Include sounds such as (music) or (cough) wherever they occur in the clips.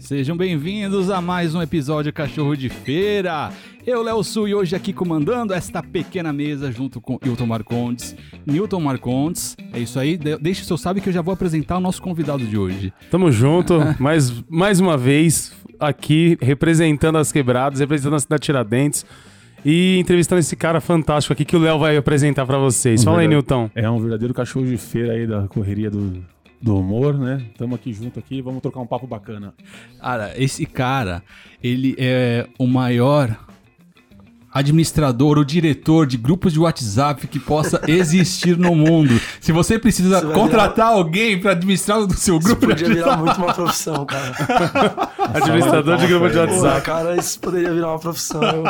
Sejam bem-vindos a mais um episódio Cachorro de Feira. Eu, Léo Sul, e hoje aqui comandando esta pequena mesa junto com Hilton Marcondes. Newton Marcondes, é isso aí. De deixa o seu sabe que eu já vou apresentar o nosso convidado de hoje. Tamo junto, (laughs) mais, mais uma vez aqui representando as quebradas, representando a cidade de Tiradentes e entrevistando esse cara fantástico aqui que o Léo vai apresentar para vocês. Um Fala aí, Newton. É um verdadeiro cachorro de feira aí da correria do, do humor, né? Estamos aqui junto aqui, vamos trocar um papo bacana. Cara, esse cara, ele é o maior administrador ou diretor de grupos de WhatsApp que possa (laughs) existir no mundo. Se você precisa Isso vai contratar alguém para administrar o seu Isso grupo de podia virar WhatsApp. muito uma profissão, cara. (laughs) Administrador de grupo de Pô, WhatsApp. cara, isso poderia virar uma profissão. Eu,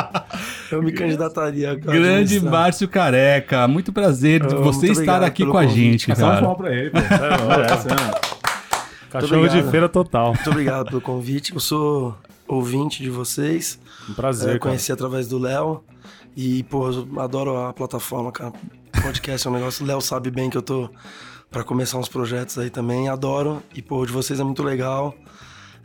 eu me candidataria. cara, Grande. Márcio Careca, muito prazer de você muito estar aqui com a gente, Passar uma cara. palma pra ele, pô. É, essa, né? Cachorro de feira total. Muito obrigado pelo convite. Eu sou ouvinte de vocês. Um É, prazer, cara. conheci através do Léo. E, pô, adoro a plataforma, cara. Podcast é um negócio. O Léo sabe bem que eu tô pra começar uns projetos aí também. Adoro. E, pô, de vocês é muito legal.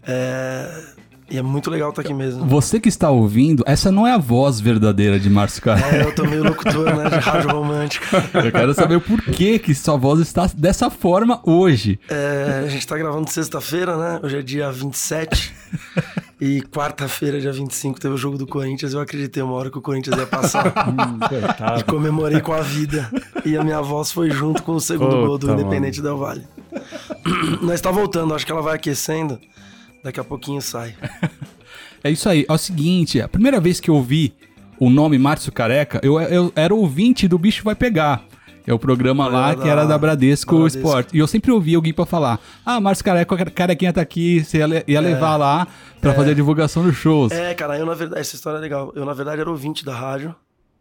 É... E é muito legal estar aqui mesmo. Você que está ouvindo, essa não é a voz verdadeira de Márcio Careca. É, eu tô meio locutor, né? De rádio romântica. (laughs) Eu quero saber o porquê que sua voz está dessa forma hoje. É, a gente tá gravando sexta-feira, né? Hoje é dia 27. E quarta-feira, dia 25, teve o jogo do Corinthians. Eu acreditei uma hora que o Corinthians ia passar. (laughs) Hum, e comemorei com a vida. E a minha voz foi junto com o segundo Puta, gol do Independente Del Vale. Nós (clears throat) tá voltando, acho que ela vai aquecendo. Daqui a pouquinho sai. É isso aí. É o seguinte, a primeira vez que eu ouvi o nome Márcio Careca, eu, eu era ouvinte do Bicho Vai Pegar. É o programa lá Era que era da- da Bradesco, Bradesco. Sport. E eu sempre ouvi alguém pra falar: Ah, Márcio Careca, Carequinha tá aqui, você ia, ia levar lá pra fazer a divulgação dos shows. É, cara, eu na verdade, essa história é legal. Eu na verdade era ouvinte da rádio.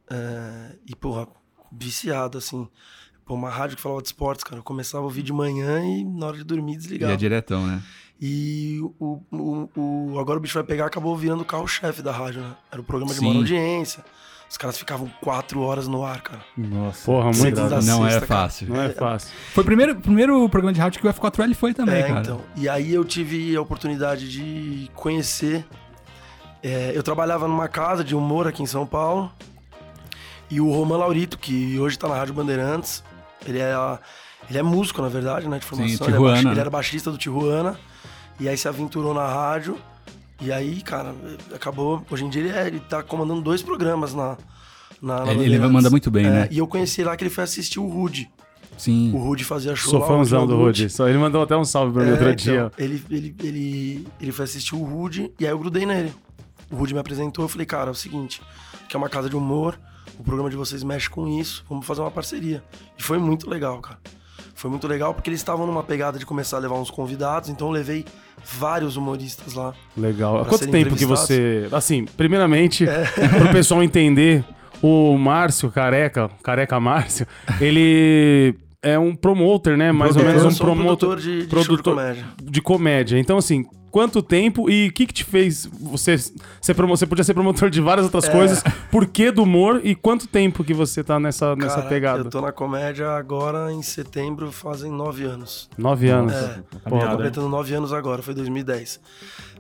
é, e, porra, viciado, assim. Pô, uma rádio que falava de esportes, cara. Eu começava a ouvir de manhã e na hora de dormir desligava. é diretão, né? E o, o, o- Agora o Bicho Vai Pegar acabou virando o carro-chefe da rádio, né? Era o programa de Sim. maior audiência. Os caras ficavam quatro horas no ar, cara. Nossa. Porra, muito. A Não é sexta, cara. fácil. Não é fácil. Foi o primeiro, primeiro programa de rádio que o F4L foi também, é, cara. então. E aí eu tive a oportunidade de conhecer. é, eu trabalhava numa casa de humor aqui em São Paulo. E o Roman Laurito, que hoje tá na Rádio Bandeirantes, ele é, a- ele é músico, na verdade, né? De formação. ele, é Tijuana, baixi- né? ele era baixista do Tijuana. E aí se aventurou na rádio. E aí, cara, acabou. Hoje em dia ele, é- ele tá comandando dois programas na. na, na Ele- ele manda muito bem, É, né? E eu conheci lá que ele foi assistir o Rude. Sim. O Rude fazia show Sou lá, fãzão o do Rude. Só- Ele mandou até um salve pra mim É, outro então, dia. Ele, ele, ele, ele foi assistir o Rude e aí eu grudei nele. O Rude me apresentou, eu falei, cara, é o seguinte, que é uma casa de humor, o programa de vocês mexe com isso, vamos fazer uma parceria. E foi muito legal, cara. Foi muito legal porque eles estavam numa pegada de começar a levar uns convidados, então eu levei vários humoristas lá. Legal. Há quanto tempo que você. Assim, primeiramente, (laughs) pro pessoal entender, o Márcio Careca, Careca Márcio, ele é um promoter, né? Mais ou É, menos um sou um promotor produtor de, de show de produtor- comédia. de comédia. Então, assim, quanto tempo e o que, que te fez você ser promo... Você podia ser promotor de várias É. outras coisas. Por que do humor e quanto tempo que você tá nessa, nessa Cara, pegada? Eu tô na comédia agora em setembro, fazem nove anos. Nove anos. É, Porra, tô Caminhada, hein? completando nove anos agora, foi 2010.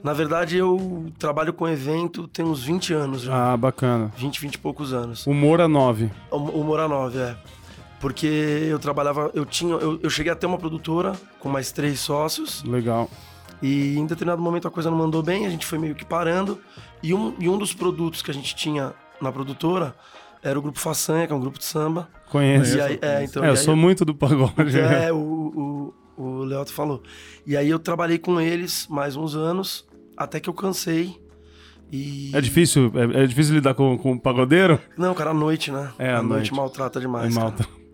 Na verdade, eu trabalho com evento tem uns 20 anos já. Ah, bacana. 20, 20 e poucos anos. Humor a nove. O, o Mora 9, é. Porque eu trabalhava, eu tinha, eu, eu cheguei a ter uma produtora com mais três sócios Legal. E em determinado momento a coisa não mandou bem, a gente foi meio que parando e um, e um dos produtos que a gente tinha na produtora era o grupo Façanha, que é um grupo de samba. Conheço. Aí, é, então, é, eu aí sou muito do pagode. É, o, o, o Leoto falou. E aí eu trabalhei com eles mais uns anos, até que eu cansei. E... É difícil, é, é difícil lidar com, com o pagodeiro? Não, cara, à noite, né? É, à à noite. noite. maltrata demais. É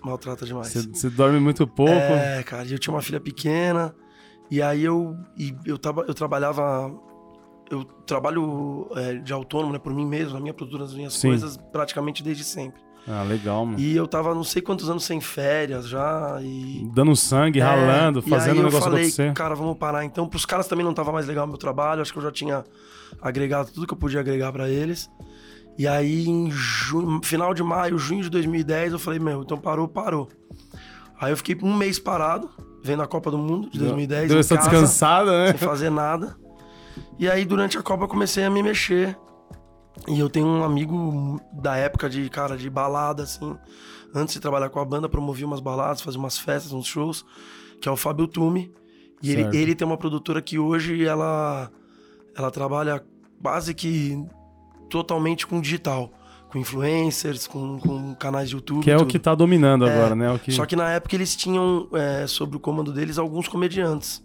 Maltrata demais. Você, dorme muito pouco. É, cara, eu tinha uma filha pequena. E aí eu, e eu, tava, eu trabalhava. Eu trabalho é, de autônomo, né, por mim mesmo, na minha produtora das minhas Sim. coisas, praticamente desde sempre. Ah, legal, mano. E eu tava não sei quantos anos sem férias já. E Dando sangue, É, ralando, fazendo aí o eu negócio falei, acontecer. Cara, vamos parar então. Pros caras também não tava mais legal o meu trabalho. Acho que eu já tinha agregado tudo que eu podia agregar pra eles. E aí, em junho, final de maio, junho de 2010, eu falei, meu, então parou, parou. Aí eu fiquei um mês parado, vendo a Copa do Mundo de 2010. Deu essa casa, descansada, né? Sem fazer nada. E aí, durante a Copa, eu comecei a me mexer. E eu tenho um amigo da época de, cara, de balada, assim. Antes de trabalhar com a banda, promovia umas baladas, fazia umas festas, uns shows, que é o Fábio Tume. E ele, ele tem uma produtora que hoje ela, ela trabalha quase que totalmente com digital. Com influencers, com, com canais de YouTube. Que é o tudo. que tá dominando É, agora, né? O que... Só que na época eles tinham é, sob o comando deles alguns comediantes.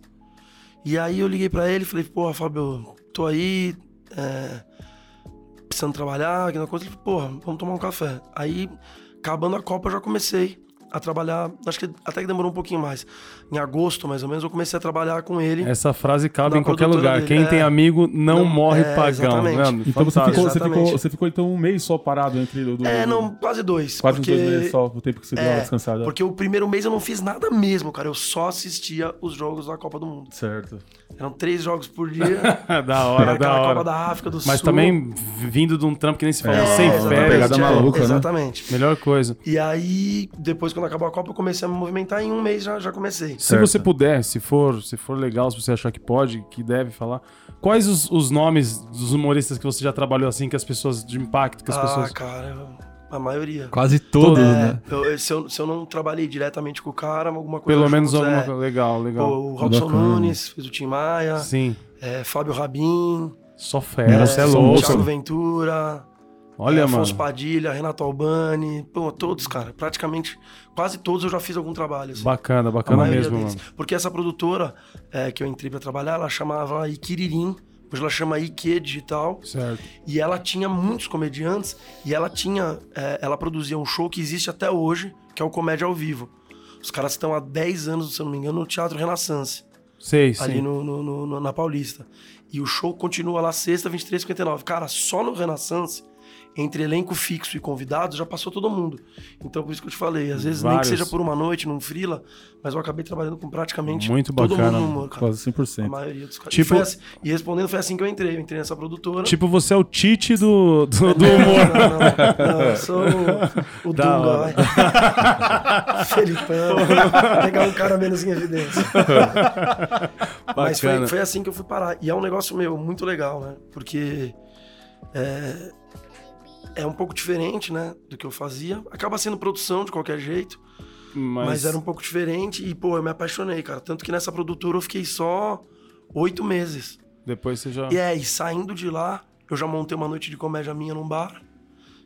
E aí eu liguei pra ele e falei, porra, Fábio, tô aí, é, precisando trabalhar, aquela coisa. Ele falou, porra, vamos tomar um café. Aí, acabando a Copa, eu já comecei a trabalhar, acho que até que demorou um pouquinho mais. Em agosto, mais ou menos, eu comecei a trabalhar com ele. Essa frase cabe em qualquer lugar. dele, Quem é. tem amigo não, Não- morre é, pagão. exatamente. Mano, Então você ficou, você, Exatamente. ficou, você ficou então um mês só parado entre o do, É, do- não, quase dois. quase porque... dois meses só, o tempo que você deu uma É, descansada. Porque o primeiro mês eu não fiz nada mesmo, cara. Eu só assistia os jogos da Copa do Mundo. Certo. Eram três jogos por dia. (laughs) da hora, Era da hora. Copa da África do Mas Sul. também vindo de um trampo que nem se falou, É, sem exatamente. férias. Pegada é, maluca, né? Exatamente. Melhor coisa. E aí, depois, quando acabou a Copa, eu comecei a me movimentar. Em um mês já, já comecei. Se Certo. você puder, se for, se for legal, se você achar que pode, que deve falar, quais os, os nomes dos humoristas que você já trabalhou assim, que as pessoas, de impacto, que as ah, pessoas... cara, a maioria. Quase todos, É, né? eu- se, eu, se eu não trabalhei diretamente com o cara, alguma coisa. Pelo menos alguma é. coisa. Legal, legal. Pô, o Robson Bacana. Nunes fez o Tim Maia, Sim. é, Fábio Rabin, Só fera, você é, louco. Thiago Ventura, Olha, é, Afonso mano. Padilha, Renato Albani, pô, todos, cara. Praticamente, quase todos eu já fiz algum trabalho. assim. Bacana, bacana mesmo, deles. mano. Porque essa produtora é, que eu entrei pra trabalhar, ela chamava Ikiririm. Hoje ela chama Ike Digital. Certo. E ela tinha muitos comediantes. E ela tinha... é, ela produzia um show que existe até hoje, que é o Comédia ao Vivo. Os caras estão há 10 anos, se eu não me engano, no Teatro Renaissance. Sei, Ali no, no- no- na Paulista. E o show continua lá sexta, 23 59 Cara, só no Renaissance, entre elenco fixo e convidados, já passou todo mundo. Então, por isso que eu te falei, às vezes nem Vários. que seja por uma noite, num frila, mas eu acabei trabalhando com praticamente Muito todo bacana. mundo no humor, cara. Quase A 100%. maioria dos caras. Tipo- E, assim- e respondendo, foi assim que eu entrei. Eu entrei nessa produtora. Tipo, você é o Tite do, do, do Não, humor. Não, não, não, eu sou o, o Dunga, vai. (laughs) Felipão. Pegar um cara menos em evidência. (laughs) Mas foi, foi assim que eu fui parar. E é um negócio meu muito legal, né? Porque é, é um pouco diferente, né? Do que eu fazia. Acaba sendo produção de qualquer jeito. Mas, Mas, era um pouco diferente. E, pô, eu me apaixonei, cara. Tanto que nessa produtora eu fiquei só oito meses. depois você já... E é, e saindo de lá, eu já montei uma noite de comédia minha num bar.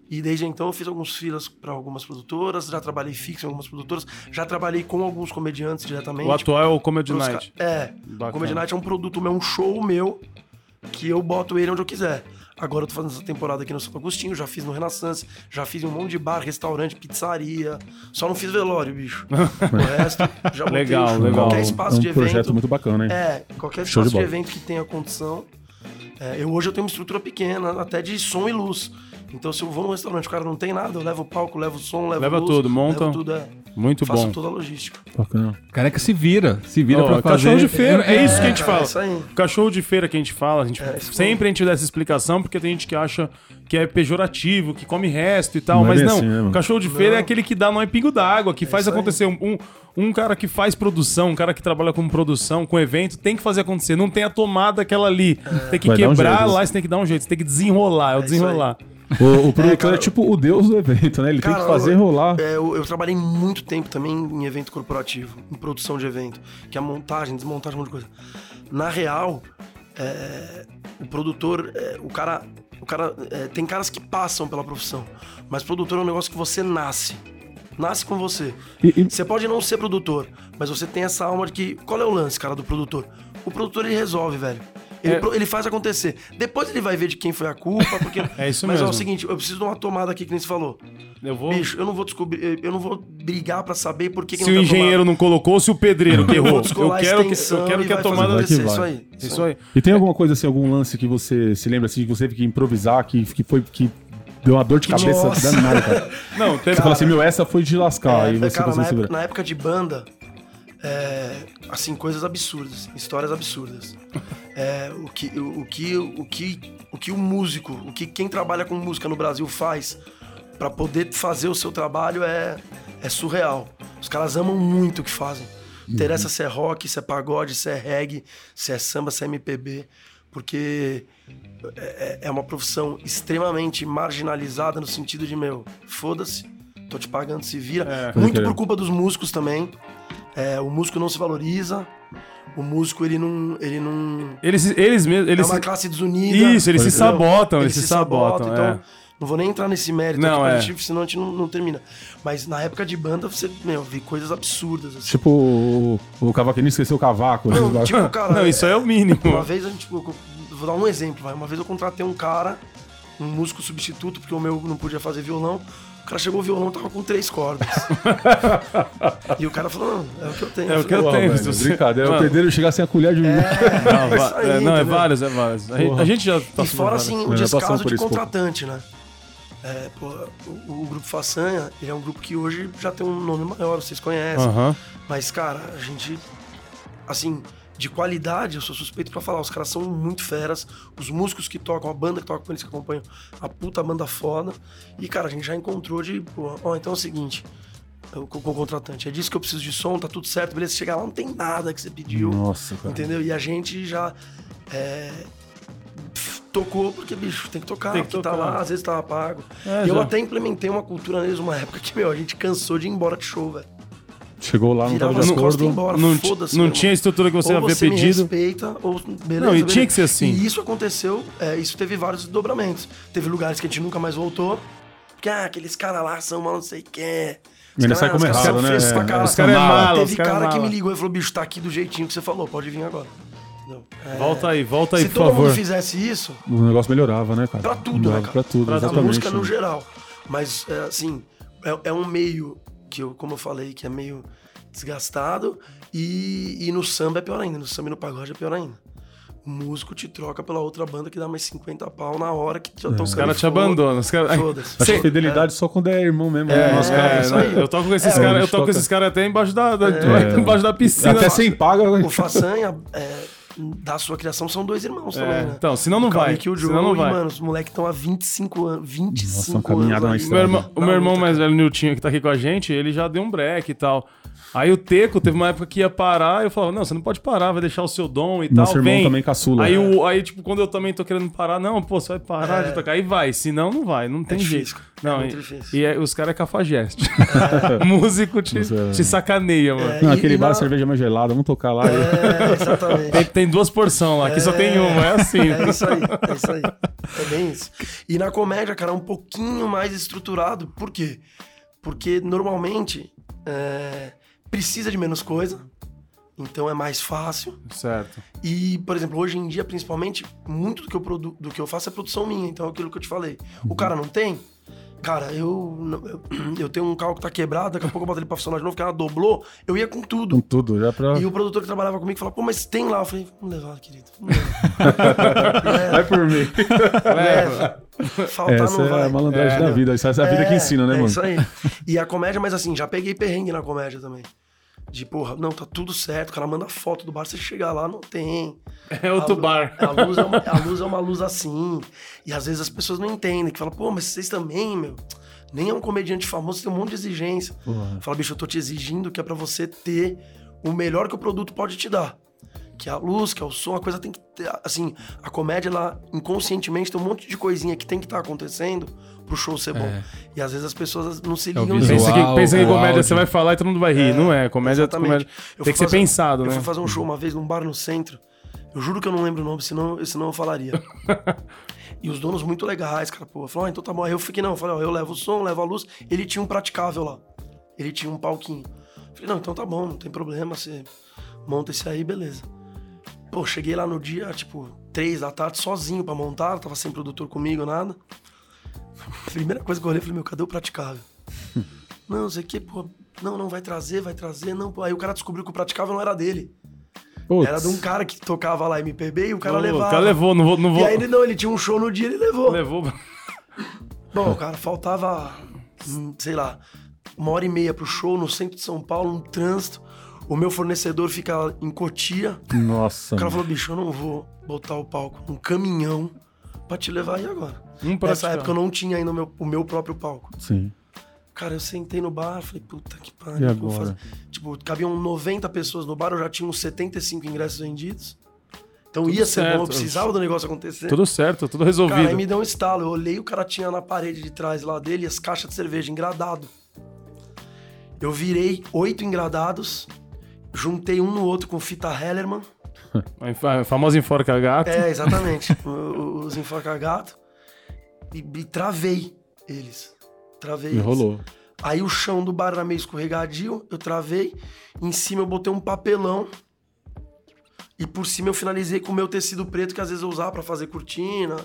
E desde então eu fiz alguns filas para algumas produtoras, já trabalhei fixo em algumas produtoras, já trabalhei com alguns comediantes diretamente. O atual é o Comedy Night. É, Bacana. o Comedy Night é um produto meu, um show meu, que eu boto ele onde eu quiser. Agora eu tô fazendo essa temporada aqui no Santo Agostinho, já fiz no Renaissance, já fiz em um monte de bar, restaurante, pizzaria. Só não fiz velório, bicho. (laughs) o resto, já botei Legal, legal. qualquer É espaço um de projeto evento. muito bacana, hein? É, qualquer Show de espaço de, bola. evento que tenha condição. É, eu hoje eu tenho uma estrutura pequena, até de som e luz. Então, se eu vou num restaurante, o cara não tem nada, eu levo o palco, levo o som, levo Leva luz, tudo, monta. Levo tudo, é. Muito Faço bom. toda a logística. Bacana. Careca se vira, se vira Ó, pra fazer. cachorro de feira, é, isso que a gente cara, fala. é isso aí. Cachorro de feira que a gente fala, a gente, É, sempre a gente dá essa explicação, porque tem gente que acha que é pejorativo, que come resto e tal, Não é mas não. assim, né, cachorro de feira é Não. aquele que dá nó em pingo d'água, que faz acontecer. Um, um, um cara que faz produção, um cara que trabalha com produção, com evento, tem que fazer acontecer. Não tem a tomada aquela ali. Tem que Vai um quebrar jeito. lá, você tem que dar um jeito, você tem que desenrolar, é o É isso desenrolar. O, o produtor (laughs) é, cara, tipo o deus do evento, né? Ele tem Cara, que fazer eu- rolar. É, eu, eu trabalhei muito tempo também em evento corporativo, em produção de evento, que é montagem, desmontagem, um monte de coisa. Na real, é, o produtor, é, o cara, o cara é, tem caras que passam pela profissão, mas produtor é um negócio que você nasce, nasce com você. E- e- Você pode não ser produtor, mas você tem essa alma de que qual é o lance, cara, do produtor? O produtor ele resolve, velho. Ele, É. pro- ele faz acontecer. Depois ele vai ver de quem foi a culpa, porque. (laughs) É isso mas é mesmo. o seguinte, eu preciso de uma tomada aqui que nem você falou. Eu vou. Bicho, eu não vou descobrir, eu não vou brigar pra saber por que, que se não o engenheiro não colocou, se o pedreiro (laughs) que errou. Eu quero que, eu quero e que a tomada. Vai. Isso aí. Isso aí. E tem alguma coisa assim, algum lance que você se lembra assim, que você teve que improvisar, que, que foi que deu uma dor de cabeça Nossa. danada, cara? Não, teve. Você fala assim, meu, essa foi de lascar. É, aí você cara, conseguiu na, época, na época de banda, é, assim, coisas absurdas, histórias absurdas. É, o, que, o, o que, o, que, o que o músico, o que quem trabalha com música no Brasil faz pra poder fazer o seu trabalho é, é surreal. Os caras amam muito o que fazem. Interessa se é rock, se é pagode, se é reggae, se é samba, se é MPB. Porque é, é uma profissão extremamente marginalizada no sentido de, meu, foda-se, tô te pagando, se vira. É. Muito por culpa dos músicos também. É, o músico não se valoriza. O músico, ele não. Ele não Eles, eles mesmos. é Eles uma se- classe desunida. Isso, eles se entendeu? sabotam, eles se sabotam, Então, é. não vou nem entrar nesse mérito Não, aqui é. gente, senão a gente não, não termina. Mas na época de banda, você, meu, vi coisas absurdas. Assim. Tipo, o, o cavaquinista esqueceu o cavaco. Não, né? tipo, cara. Não, isso aí é o mínimo. Uma vez a gente. eu Vou dar um exemplo, vai. Uma vez eu contratei um cara, um músico substituto, porque o meu não podia fazer violão. O cara chegou o violão, tava com três cordas. (laughs) e o cara falou, não, é o que eu tenho. É o que eu Pô, tenho. velho, brincadeira. Mano, O pedreiro chegar sem a colher de... (laughs) Não, É isso aí, é, não, é entendeu? vários, é vários. A a gente já E passou fora, vários. assim, É, o descaso de contratante, né? É, pô, o, o Grupo Façanha, ele é um grupo que hoje já tem um nome maior, vocês conhecem. Mas, cara, a gente, assim, de qualidade, eu sou suspeito pra falar. Os caras são muito feras. Os músicos que tocam, a banda que toca com eles que acompanham, a puta banda foda. E, cara, a gente já encontrou de, pô, ó, então é o seguinte. Com, com o contratante, é disso que eu preciso de som, tá tudo certo, beleza? Chegar lá, não tem nada que você pediu. Nossa, cara. Entendeu? E a gente já é, tocou, porque, bicho, tem que tocar, Tem que porque tá tocar. lá, às vezes tava pago. É, e eu já. até implementei uma cultura neles uma época que, meu, a gente cansou de ir embora de show, velho. Chegou lá, não Virava tava de as costas e acordo. embora, Não, ti- foda-se. não tinha a estrutura que você ou havia você pedido. Me respeita, ou beleza, Não, e beleza. tinha que ser assim. E isso aconteceu, é, isso teve vários desdobramentos. Teve lugares que a gente nunca mais voltou. Porque, ah, aqueles caras lá são mal não sei o que. Ainda sai começado, né? Pra caralho. Os caras é mala, Teve os caras é cara que mala. me ligou e falou, bicho, tá aqui do jeitinho que você falou, pode vir agora. Entendeu? É, Volta aí, volta aí, Se por todo favor. mundo fizesse isso, O negócio melhorava, né, cara? Pra tudo, né, cara? Pra tudo, Pra exatamente. música no geral. Mas, é, assim, é, é um meio que eu, como eu falei, que é meio desgastado. E, e no samba é pior ainda. No samba e no pagode é pior ainda. O músico te troca pela outra banda que dá mais 50 pau na hora que já estão Os caras te abandonam. Os caras... Foda-se. Acho que fidelidade só quando é irmão mesmo. É, né? Cara. É, isso aí. eu toco com esses É, caras, eu toco toca- esses caras até embaixo da, da- É. (laughs) embaixo da piscina. Até sem paga. O Façanha, é, da sua criação, são dois irmãos É, também, né? Então, senão não o vai. Kaique e o Joe, Senão não e, vai. mano, os moleques estão há 25 anos. 25 Nossa, anos. na aí. O meu irmão, o meu irmão mais velho, Niltinho, que tá aqui com a gente, ele já deu um break e tal. Aí o Teco teve uma época que ia parar, eu falava, não, você não pode parar, vai deixar o seu dom e Nosso tal. irmão Vem. também caçula. Aí, É. o, aí, tipo, quando eu também tô querendo parar, não, pô, você vai parar É. de tocar. Aí vai, senão não vai, não tem difícil, jeito. Não, É muito e, difícil. e é- os caras é cafajeste. (laughs) (laughs) Músico te, Você- te sacaneia, mano. É, Não, e- aquele e bar, na- cerveja mais gelada, vamos tocar lá. É, exatamente. Tem, tem duas porções lá, aqui só tem uma, é assim. É isso aí, é isso aí. É bem isso. E na comédia, cara, é um pouquinho mais estruturado. Por quê? Porque normalmente é, precisa de menos coisa, então é mais fácil. Certo. E, por exemplo, hoje em dia, principalmente, muito do que eu, produ do que eu faço é produção minha. Então é aquilo que eu te falei. O cara não tem? Cara, eu, eu, tenho um carro que tá quebrado, daqui a pouco eu boto ele pra funcionar de novo, que ela dobrou, eu ia com tudo. Com tudo, já pra. E o produtor que trabalhava comigo falava, pô, mas tem lá. Eu falei, vamos levar, querido. Vamos levar. (laughs) Vai por mim. Leva. Faltar Essa não é vai. a malandragem da vida. Isso é a vida que ensina, né, é mano? isso aí. E a comédia, mas assim, já peguei perrengue na comédia também. De, porra, não, tá tudo certo. O cara manda foto do bar, você chegar lá, não tem. (laughs) É outro A bar. A luz, é uma, (laughs) a luz é uma luz assim. E às vezes as pessoas não entendem. Que falam, pô, mas vocês também, meu. Nem é um comediante famoso, tem um monte de exigência. Porra. Fala, bicho, eu tô te exigindo que é pra você ter o melhor que o produto pode te dar. Que é a luz, que é o som, a coisa tem que ter. Assim, a comédia, ela inconscientemente tem um monte de coisinha que tem que estar acontecendo pro show ser bom. É. E às vezes as pessoas não se É ligam nisso. Pensa que, pensa que o comédia áudio. você vai falar e todo mundo vai rir. não é, comédia, Exatamente. comédia Eu tem que ser pensado, Eu né? fui fazer um show uma vez num bar no centro. Eu juro que eu não lembro o nome, senão, senão eu falaria. (laughs) e os donos muito legais, cara. Pô, falou, ah, então tá bom. Aí eu fiquei, não, eu falei, ó, eu levo o som, levo a luz. Ele tinha um praticável lá. Ele tinha um palquinho. Eu falei, não, então tá bom, não tem problema, você monta esse aí, beleza. Pô, cheguei lá no dia, tipo, três da tarde, sozinho pra montar, tava sem produtor comigo, nada. Primeira coisa que eu olhei, falei, meu, cadê o praticável? (laughs) não, sei o que, pô, não, não, vai trazer, vai trazer, não, pô. Aí o cara descobriu que o praticável não era dele. Putz. Era de um cara que tocava lá MPB e o cara Ô, levava. O cara levou, não vou. Não vou E aí ele não, ele tinha um show no dia, ele levou. Levou. (laughs) Bom, cara, faltava, hum, sei lá, uma hora e meia pro show no centro de São Paulo, um trânsito. O meu fornecedor fica em Cotia. Nossa. O cara mano. falou, bicho, eu não vou botar o palco num caminhão pra te levar aí agora. Um Nessa época eu não tinha ainda o meu, o meu próprio palco. Sim. Cara, eu sentei no bar, falei, puta que pariu. E agora? fazer? Tipo, cabiam 90 pessoas no bar, eu já tinha uns 75 ingressos vendidos. Então ia ser certo. bom, eu precisava do negócio acontecer. Tudo certo, tudo resolvido. Cara, aí me deu um estalo. Eu olhei, o cara tinha na parede de trás lá dele as caixas de cerveja engradado. Eu virei oito engradados, juntei um no outro com fita Hellerman. A famosa enforca gato. É, exatamente. os enforca-gato. E, e travei eles. Travei eles. rolou. Aí o chão do bar era meio escorregadio, eu travei. Em cima eu botei um papelão. E por cima eu finalizei com o meu tecido preto, que às vezes eu usava pra fazer cortina,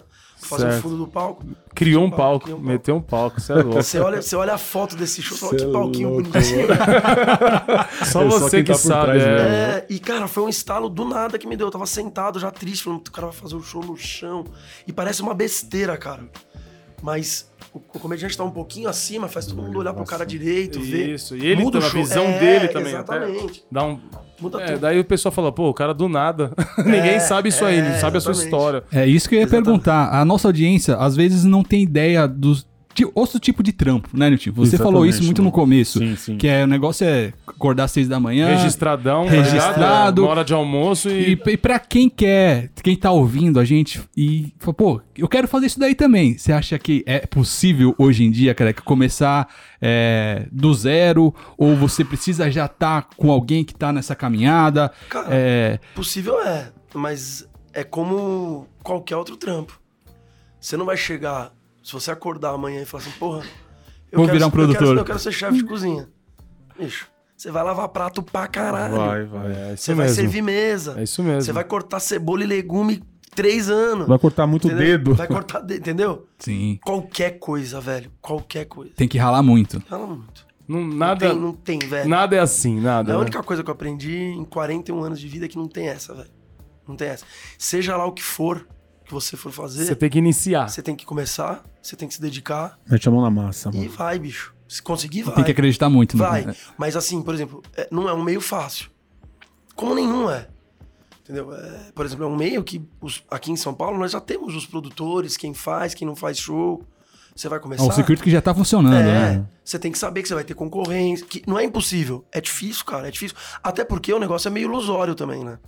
fazer Certo. o fundo do palco. Criou um palco, um palco. meteu um palco, você é louco. Você olha, você olha a foto desse show, você fala, que é palquinho louco, bonitinho. (laughs) Só É, só você quem que tá sabe. trás é. É, e cara, foi um estalo do nada que me deu. Eu tava sentado já triste, falando, o cara vai fazer o show no chão. E parece uma besteira, cara. Mas o, o comediante tá um pouquinho acima, faz todo mundo olhar pro cara direito, ver. Isso, e ele Muda a visão É, dele também. Exatamente. até Dá um... Muda É, tudo. daí o pessoal fala, pô, o cara do nada. (laughs) Ninguém sabe isso aí, é, não sabe a sua exatamente. história. É isso que eu ia Exatamente. perguntar. A nossa audiência, às vezes, não tem ideia dos. De outro tipo de trampo, né, Nilton? Você falou Exatamente, isso muito mano. no começo. Sim, sim. Que é, o negócio é acordar às seis da manhã. Registradão, tá registrado. Uma hora de almoço e. E, e pra quem quer, quem tá ouvindo a gente e fala, pô, eu quero fazer isso daí também. Você acha que é possível hoje em dia, cara, que começar é, do zero? Ou você precisa já estar com alguém que tá nessa caminhada? Cara, É, Possível é, mas é como qualquer outro trampo. Você não vai chegar, se você acordar amanhã e falar assim, porra, eu Vou quero, virar um eu quero- produtor. Eu quero, ser chefe de cozinha. Bicho, você vai lavar prato pra caralho. Vai, vai. É isso Você vai mesmo. servir mesa. É isso mesmo. Você vai cortar cebola e legume três anos. Vai cortar muito entendeu? dedo. Vai cortar dedo, entendeu? sim, Qualquer coisa, velho. Qualquer coisa. tem que ralar muito. Fala muito. Não, Não nada, tem, não tem, velho. nada é assim, nada. A né? única coisa que eu aprendi em 41 anos de vida é que não tem essa, velho. Não tem essa. Seja lá o que for que você for fazer, Você tem que iniciar. você tem que começar, você tem que se dedicar Mete a mão na massa, e mano. vai, bicho. Se conseguir, vai. Tem que acreditar muito. né? Vai. Mas assim, por exemplo, é- não é um meio fácil. Como nenhum é. Entendeu? É, por exemplo, é um meio que os- aqui em São Paulo nós já temos os produtores, quem faz, quem não faz show. Você vai começar. Ó, o security que já tá funcionando, É, né? você tem que saber que você vai ter concorrência. Que não é impossível. É difícil, cara. É difícil. Até porque o negócio é meio ilusório também, né?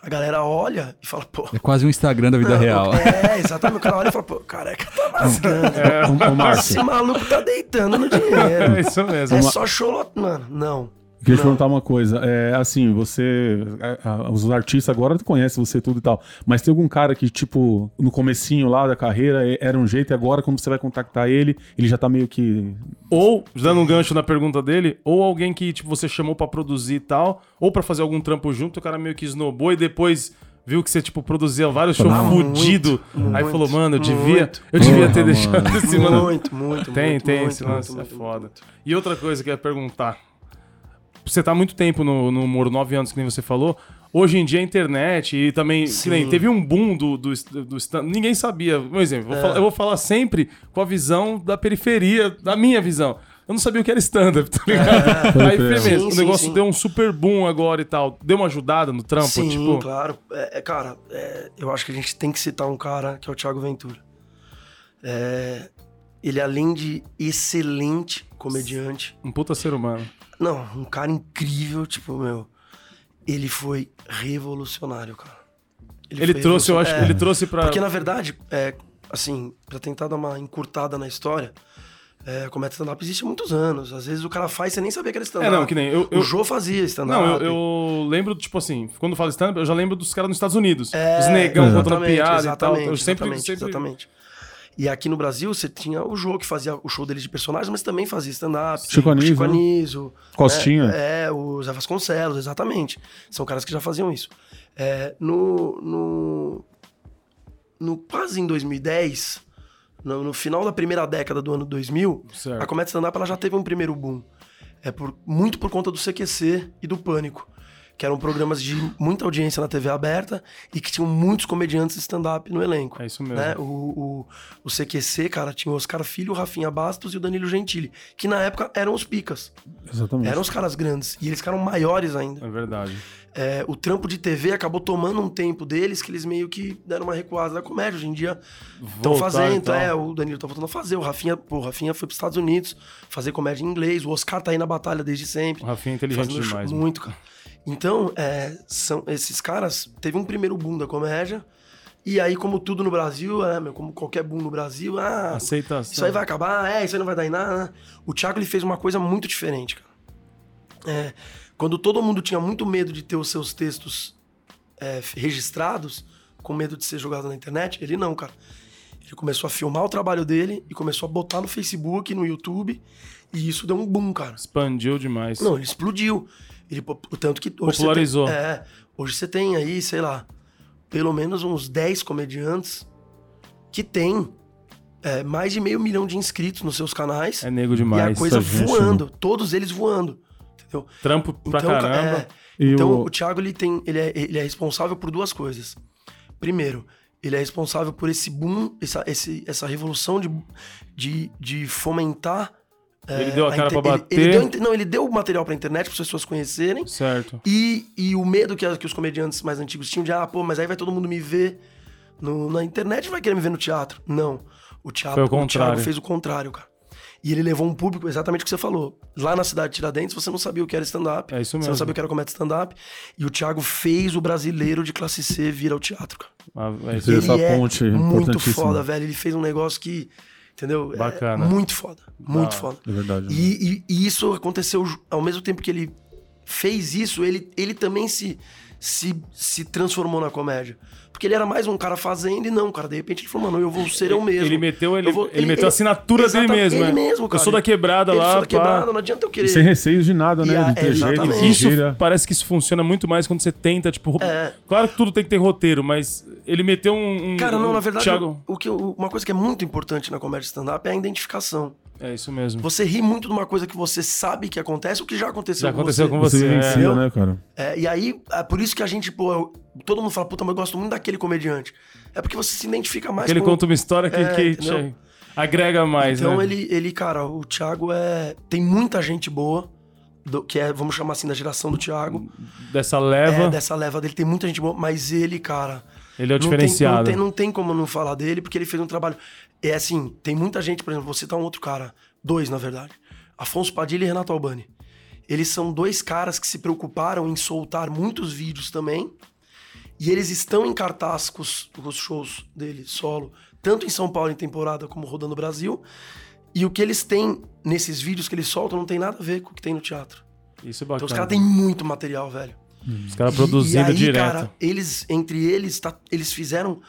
A galera olha e fala, pô. É quase um Instagram da vida não, real. É, exatamente. O cara olha e fala, pô, careca tá rasgando. Ô, ô, Márcio, Esse maluco tá deitando no É dinheiro. (laughs) isso mesmo. É só show. Mano, não. Queria te perguntar uma coisa. É assim, você. a- a- os artistas agora conhecem você tudo e tal. Mas tem algum cara que, tipo, no comecinho lá da carreira é- era um jeito e agora, quando você vai contactar ele, ele já tá meio que. Ou, dando um gancho na pergunta dele, ou alguém que tipo, você chamou pra produzir e tal, ou pra fazer algum trampo junto, o cara meio que snowbou e depois viu que você, tipo, produzia vários shows Ah, fudido. muito, Aí muito, falou, mano, eu devia. muito. Eu devia Porra, ter mano. deixado esse mano. Muito, muito, Tem, muito, tem muito, esse muito, lance, muito, é foda. muito. E outra coisa que eu ia perguntar. Você tá há muito tempo no, no humor, nove anos, que nem você falou. Hoje em dia a internet e também, que nem, teve um boom do, do, do stand. Ninguém sabia. Um exemplo, É. vou falar- eu vou falar sempre com a visão da periferia, da minha visão. Eu não sabia o que era stand-up, (laughs) tá ligado? Aí, crer. firmeza, Sim, o negócio sim. deu um super boom agora e tal. Deu uma ajudada no trampo, Sim, tipo. claro. É, é, cara, é, eu acho que a gente tem que citar um cara que é o Thiago Ventura. É, ele, além de excelente comediante, Um puta ser humano. Não, um cara incrível, tipo, meu, ele foi revolucionário, cara. Ele foi trouxe, eu acho, revolucionário. ele É, trouxe pra. Porque, na verdade, é, assim, pra tentar dar uma encurtada na história, é, comédia stand-up existe há muitos anos. Às vezes o cara faz, você nem sabia que era stand-up. É, não, que nem eu- eu- O Jô fazia stand-up. Não, eu, eu lembro, tipo assim, quando falo stand-up, eu já lembro dos caras nos Estados Unidos. É, Os negão contando piada e tal. Eu sempre, exatamente, sempre... exatamente. E aqui no Brasil, você tinha o Jô, que fazia o show dele de personagens, mas também fazia stand-up. Chico Anísio, Chico né? Anísio. Costinha. É, é, o Zé Vasconcelos, exatamente. São caras que já faziam isso. É, no, no, no quase em 2010, no, no final da primeira década do ano 2000, Certo. a comédia stand-up já teve um primeiro boom. É por, muito por conta do CQC e do Pânico, que eram programas de muita audiência na TV aberta e que tinham muitos comediantes stand-up no elenco. É isso mesmo. Né? O, o, o CQC, cara, tinha o Oscar Filho, o Rafinha Bastos e o Danilo Gentili, que na época eram os picas. Exatamente. Eram os caras grandes. E eles ficaram maiores ainda. É verdade. É, o trampo de TV acabou tomando um tempo deles que eles meio que deram uma recuada da comédia. Hoje em dia estão fazendo. tal. É, o Danilo tá voltando a fazer. O Rafinha, pô, o Rafinha foi pros Estados Unidos fazer comédia em inglês. O Oscar tá aí na batalha desde sempre. O Rafinha é inteligente demais. Muito, cara. Então, é, são esses caras teve um primeiro boom da comédia. E aí, como tudo no Brasil, é, meu, como qualquer boom no Brasil, ah, Aceitação. isso aí vai acabar, é, isso aí não vai dar em nada. O Thiago ele fez uma coisa muito diferente, cara. É, quando todo mundo tinha muito medo de ter os seus textos é, registrados, com medo de ser jogado na internet, ele não, cara. Ele começou a filmar o trabalho dele e começou a botar no Facebook, no YouTube, e isso deu um boom, cara. Expandiu demais. Não, ele explodiu. Ele, tanto que hoje Popularizou. Você tem, é, hoje você tem aí, sei lá, pelo menos uns 10 comediantes que tem é, mais de meio milhão de inscritos nos seus canais. É nego e demais. a coisa essa gente, voando, todos eles voando. Entendeu? Trampo pra Então, ca- caramba. é, então o- o... Thiago ele tem, ele é, ele é responsável por duas coisas. Primeiro, ele é responsável por esse boom, essa, esse, essa revolução de, de, de fomentar. é, Ele deu a cara inte- pra ele- bater. Ele, deu, inte- não, ele deu o material pra internet para as pessoas conhecerem. Certo. E, e o medo que, que os comediantes mais antigos tinham de, ah, pô, mas aí vai todo mundo me ver no- na internet e vai querer me ver no teatro. Não. O teatro, Foi o o Thiago fez o contrário, cara. E ele levou um público, exatamente o que você falou. Lá na cidade de Tiradentes, você não sabia o que era stand-up. É isso Você não mesmo. sabia o que era comédia stand-up. E o Thiago fez o brasileiro de classe C vir ao teatro, cara. Ah, é mesmo. essa é ponte muito foda, velho. Ele fez um negócio que, entendeu? É Bacana. muito foda. Muito Da- foda. É verdade. né? E, e- e isso aconteceu ao mesmo tempo que ele fez isso, ele, ele também se, se, se transformou na comédia. Porque ele era mais um cara fazendo e não, cara. De repente ele falou, mano, eu vou ser eu mesmo. Ele meteu, ele, Eu vou- ele meteu a assinatura dele mesmo, ele né? mesmo, Eu cara. sou da quebrada Ele lá. sou da pá. quebrada, não adianta eu querer. E sem receios de nada, né? a- De ter jeito, Isso parece que isso funciona muito mais quando você tenta, tipo. É. Claro que tudo tem que ter roteiro, mas ele meteu um. um- Cara, não, um- na verdade, Thiago... o que, eu- uma coisa que é muito importante na comédia stand-up é a identificação. É isso mesmo. Você ri muito de uma coisa que você sabe que acontece ou que já aconteceu Já com aconteceu você. com Você você. é. vivencia, né, cara? É, e aí, é por isso que a gente, pô, eu- todo mundo fala, puta, mas eu gosto muito daquele comediante. É porque você se identifica mais Ele com... conta uma história que, É, que te agrega mais, Então né? ele, ele, cara, o Thiago é... Tem muita gente boa, do- que é, vamos chamar assim, da geração do Thiago. Dessa leva, É, dessa leva dele, tem muita gente boa, mas ele, cara... ele é o não tem- diferenciado. Não tem, não tem como não falar dele, porque ele fez um trabalho... É assim, tem muita gente, por exemplo, vou citar um outro cara, dois, na verdade. Afonso Padilha e Renato Albani. Eles são dois caras que se preocuparam em soltar muitos vídeos também. E eles estão em cartaz com os, com os shows dele, solo, tanto em São Paulo em temporada como rodando o Brasil. E o que eles têm nesses vídeos que eles soltam não tem nada a ver com o que tem no teatro. Isso é Então bacana. os caras têm muito material, velho. Os caras produzindo e aí, direto. Cara, eles, entre eles, tá- eles fizeram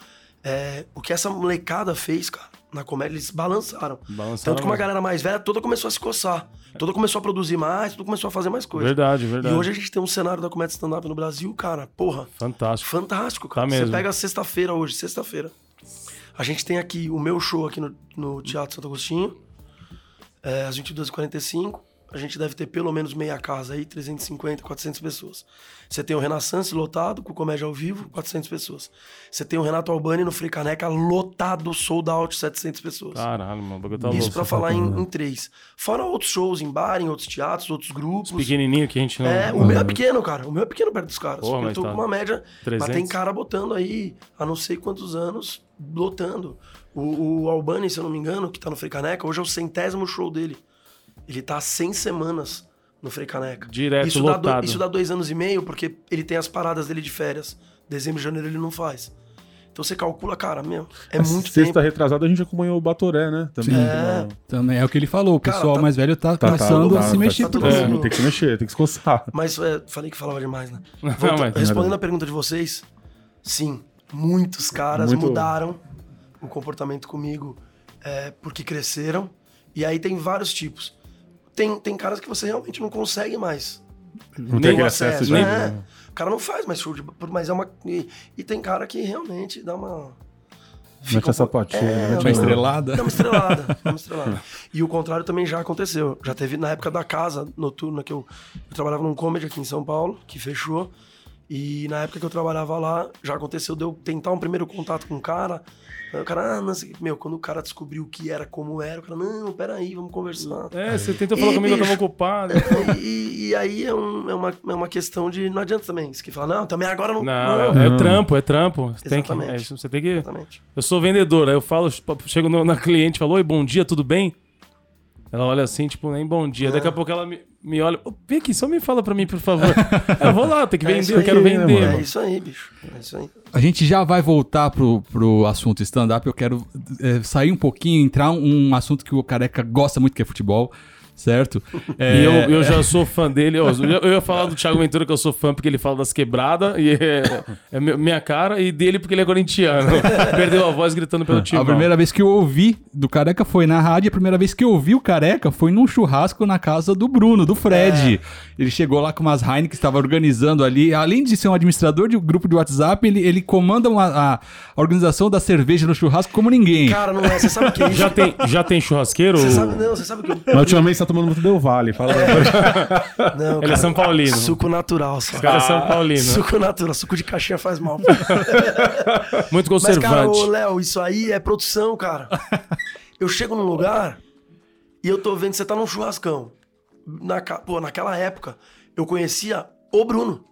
é, o que essa molecada fez, cara, na comédia, eles balançaram. Balançaram Tanto que uma galera mais velha toda começou a se coçar. Toda começou a produzir mais, toda começou a fazer mais coisas. Verdade, verdade. E hoje a gente tem um cenário da comédia stand-up no Brasil, cara, porra, Fantástico. fantástico, cara. Tá Você mesmo. pega sexta-feira hoje, sexta-feira. A gente tem aqui o meu show aqui no, no Teatro Santo Agostinho, é, às 22h45. A gente deve ter pelo menos meia casa aí, 350, 400 pessoas. Você tem o Renaissance lotado, com comédia ao vivo, 400 pessoas. Você tem o Renato Albani no Free Caneca lotado, sold out, 700 pessoas. Caralho, mano. Bagulho tá Isso louco. pra falar em, em três. Fora outros shows em bar, em outros teatros, outros grupos. Pequenininho que a gente não... É, o meu é pequeno, cara. O meu é pequeno perto dos caras. Porra, eu mas tô tá. com uma média. 300? Mas tem cara botando aí há não sei quantos anos, lotando. O, o Albani, se eu não me engano, que tá no Frei Caneca, hoje é o centésimo show dele. Ele tá há 100 semanas no Frei Caneca. Direto, isso Dá lotado. do- isso dá dois anos e meio, porque ele tem as paradas dele de férias. Dezembro e janeiro ele não faz. Então você calcula, cara, meu, é muito Sexta tempo. retrasada a gente acompanhou o Batoré, né? Também. É. Também é o que ele falou. O Cara, pessoal tá- mais velho tá, Tá, tá, começando tá, a se tá, mexer tá por todo isso. mundo- Tem que se mexer, tem que se coçar. Mas é, falei que falava demais, né? (laughs) Não, Volta- mas- respondendo a pergunta de vocês, sim, muitos caras Muito- mudaram o comportamento comigo é, porque cresceram. E aí tem vários tipos. Tem, tem caras que você realmente não consegue mais. Não tem o aquele acesso já. né? O cara não faz mais show de. Mas é uma. E, e tem cara que realmente dá uma. Mete um a pouco- sapatinha, É, Uma estrelada. Dá uma estrelada, (laughs) dá uma estrelada. E o contrário também já aconteceu. Já teve na época da casa noturna que eu, eu trabalhava num comedy aqui em São Paulo, que fechou. E na época que eu trabalhava lá, já aconteceu de eu tentar um primeiro contato com o cara. O cara, ah, não sei. Meu, quando o cara descobriu o que era, como era, o cara, não, peraí, vamos conversar. É, você tentou falar Ih, comigo, eu tava bicho. ocupado. (laughs) E, e aí é, um- é uma, é uma questão de. Não adianta também. Você que fala, não, também agora não. Não, não. é, é trampo, é trampo. Você tem que, Exatamente. é você tem que. Exatamente. Eu sou vendedor, aí eu falo, chego no- na cliente, falo, oi, bom dia, tudo bem? Ela olha assim, tipo, nem bom dia. Daqui a pouco ela me. Me olha. "Ô, Vem aqui, só me fala pra mim, por favor. (laughs) eu vou lá, tem que É vender, isso eu quero né, vender. mano? É isso aí, bicho. É isso aí. A gente já vai voltar pro, pro assunto stand-up. Eu quero é, sair um pouquinho, entrar um assunto que o Careca gosta muito, que é futebol, certo? É, (laughs) E eu, eu já sou fã dele. Eu, eu ia falar do (laughs) Thiago Ventura que eu sou fã porque ele fala das quebradas e é, é mi- minha cara, e dele porque ele é corintiano. (laughs) Perdeu a voz gritando pelo time. A primeira vez que eu ouvi do Careca foi na rádio, a primeira vez que eu ouvi o Careca foi num churrasco na casa do Bruno, do Fred. Ele chegou lá com umas Heineken que estava organizando ali. Além de ser um administrador de um grupo de WhatsApp, ele, ele comanda uma- a, organização da cerveja no churrasco como ninguém. Cara, não é. Você sabe o que é isso? Já tem, já tem churrasqueiro? Você sabe, não, você sabe o que. Mas ultimamente você tá tomando muito Del Vale. Fala (laughs) Não, Ele é cara, São Paulino. Suco natural, só. O cara é São Paulino. Suco natural, suco de caixinha faz mal. (laughs) Muito Mas, cara, conservante. ô, Léo, isso aí é produção, cara. (laughs) Eu chego num lugar e eu tô vendo que você tá num churrascão. Na, pô, naquela época, eu conhecia o Bruno.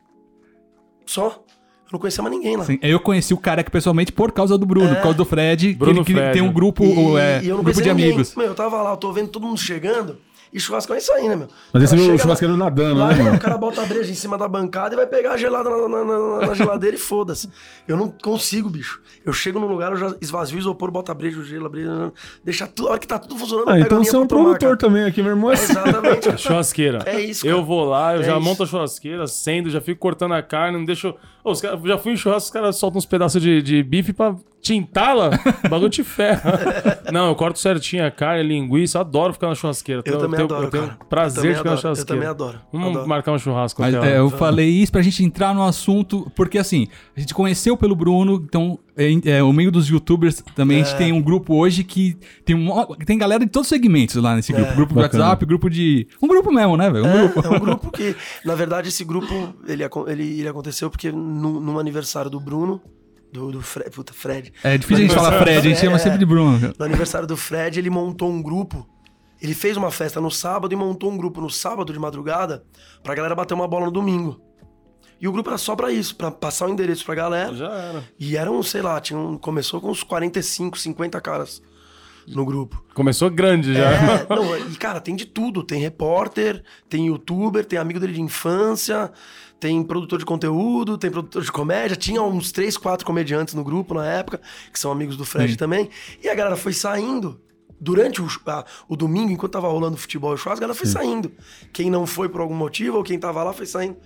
Só. Eu não conhecia mais ninguém lá. Assim, eu conheci o Careca pessoalmente por causa do Bruno, por causa do Fred, que Bruno ele, que Fred. tem um grupo, E, é, e eu não grupo conhecia de ninguém. amigos. Meu, eu tava lá, eu tô vendo todo mundo chegando. E churrascão é isso aí, né, meu? Mas esse é chega churrasqueiro lá- nadando, lá, né, mano? O cara bota a breja em cima da bancada e vai pegar a gelada na, na- na- na geladeira e foda-se. Eu não consigo, bicho. Eu chego num lugar, eu já esvazio o isopor, boto a breja, o gelo, a breja, deixa tudo. A hora que tá tudo funcionando, eu Ah, então você é um produtor também aqui, meu irmão. É exatamente. Churrasqueira. É isso, Eu cara. vou lá, eu É já isso. monto a churrasqueira, acendo, já fico cortando a carne, não deixo. Os caras, já fui em churrasco, os caras soltam uns pedaços de, de bife pra tintá-la. O bagulho te ferra. (laughs) não, eu corto certinho a carne, a linguiça, adoro ficar na churrasqueira. Eu também tenho, adoro, eu tenho cara. prazer Eu também de ficar na adoro, eu churrasqueira. também adoro, Vamos adoro. marcar um churrasco Mas é, eu falei isso pra gente entrar no assunto, porque assim, a gente conheceu pelo Bruno, então é, é, o meio dos youtubers também, a gente tem um grupo hoje que tem, um, tem galera de todos os segmentos lá nesse grupo. grupo de. WhatsApp, grupo de. Um grupo mesmo, né, velho? Um grupo. É, é um (laughs) grupo que, na verdade, esse grupo ele, ele, ele aconteceu porque num, num aniversário do Bruno, do, do Fred, puta, Fred. É difícil a gente falar Fred, a gente É, chama é. sempre de Bruno. No aniversário do Fred, ele montou um grupo. Ele fez uma festa no sábado e montou um grupo no sábado de madrugada pra galera bater uma bola no domingo. E o grupo era só pra isso, pra passar o endereço pra galera. Já era. E eram, sei lá, tinha um- começou com uns 45, 50 caras no grupo. Começou grande já. É, (laughs) não, e cara, tem de tudo. Tem repórter, tem youtuber, tem amigo dele de infância, tem produtor de conteúdo, tem produtor de comédia. Tinha uns três, quatro comediantes no grupo na época, que são amigos do Fred Sim. também. E a galera foi saindo. Durante o, a- o domingo, enquanto tava rolando futebol e churrasco, a galera foi saindo. Quem não foi por algum motivo, ou quem tava lá, foi saindo.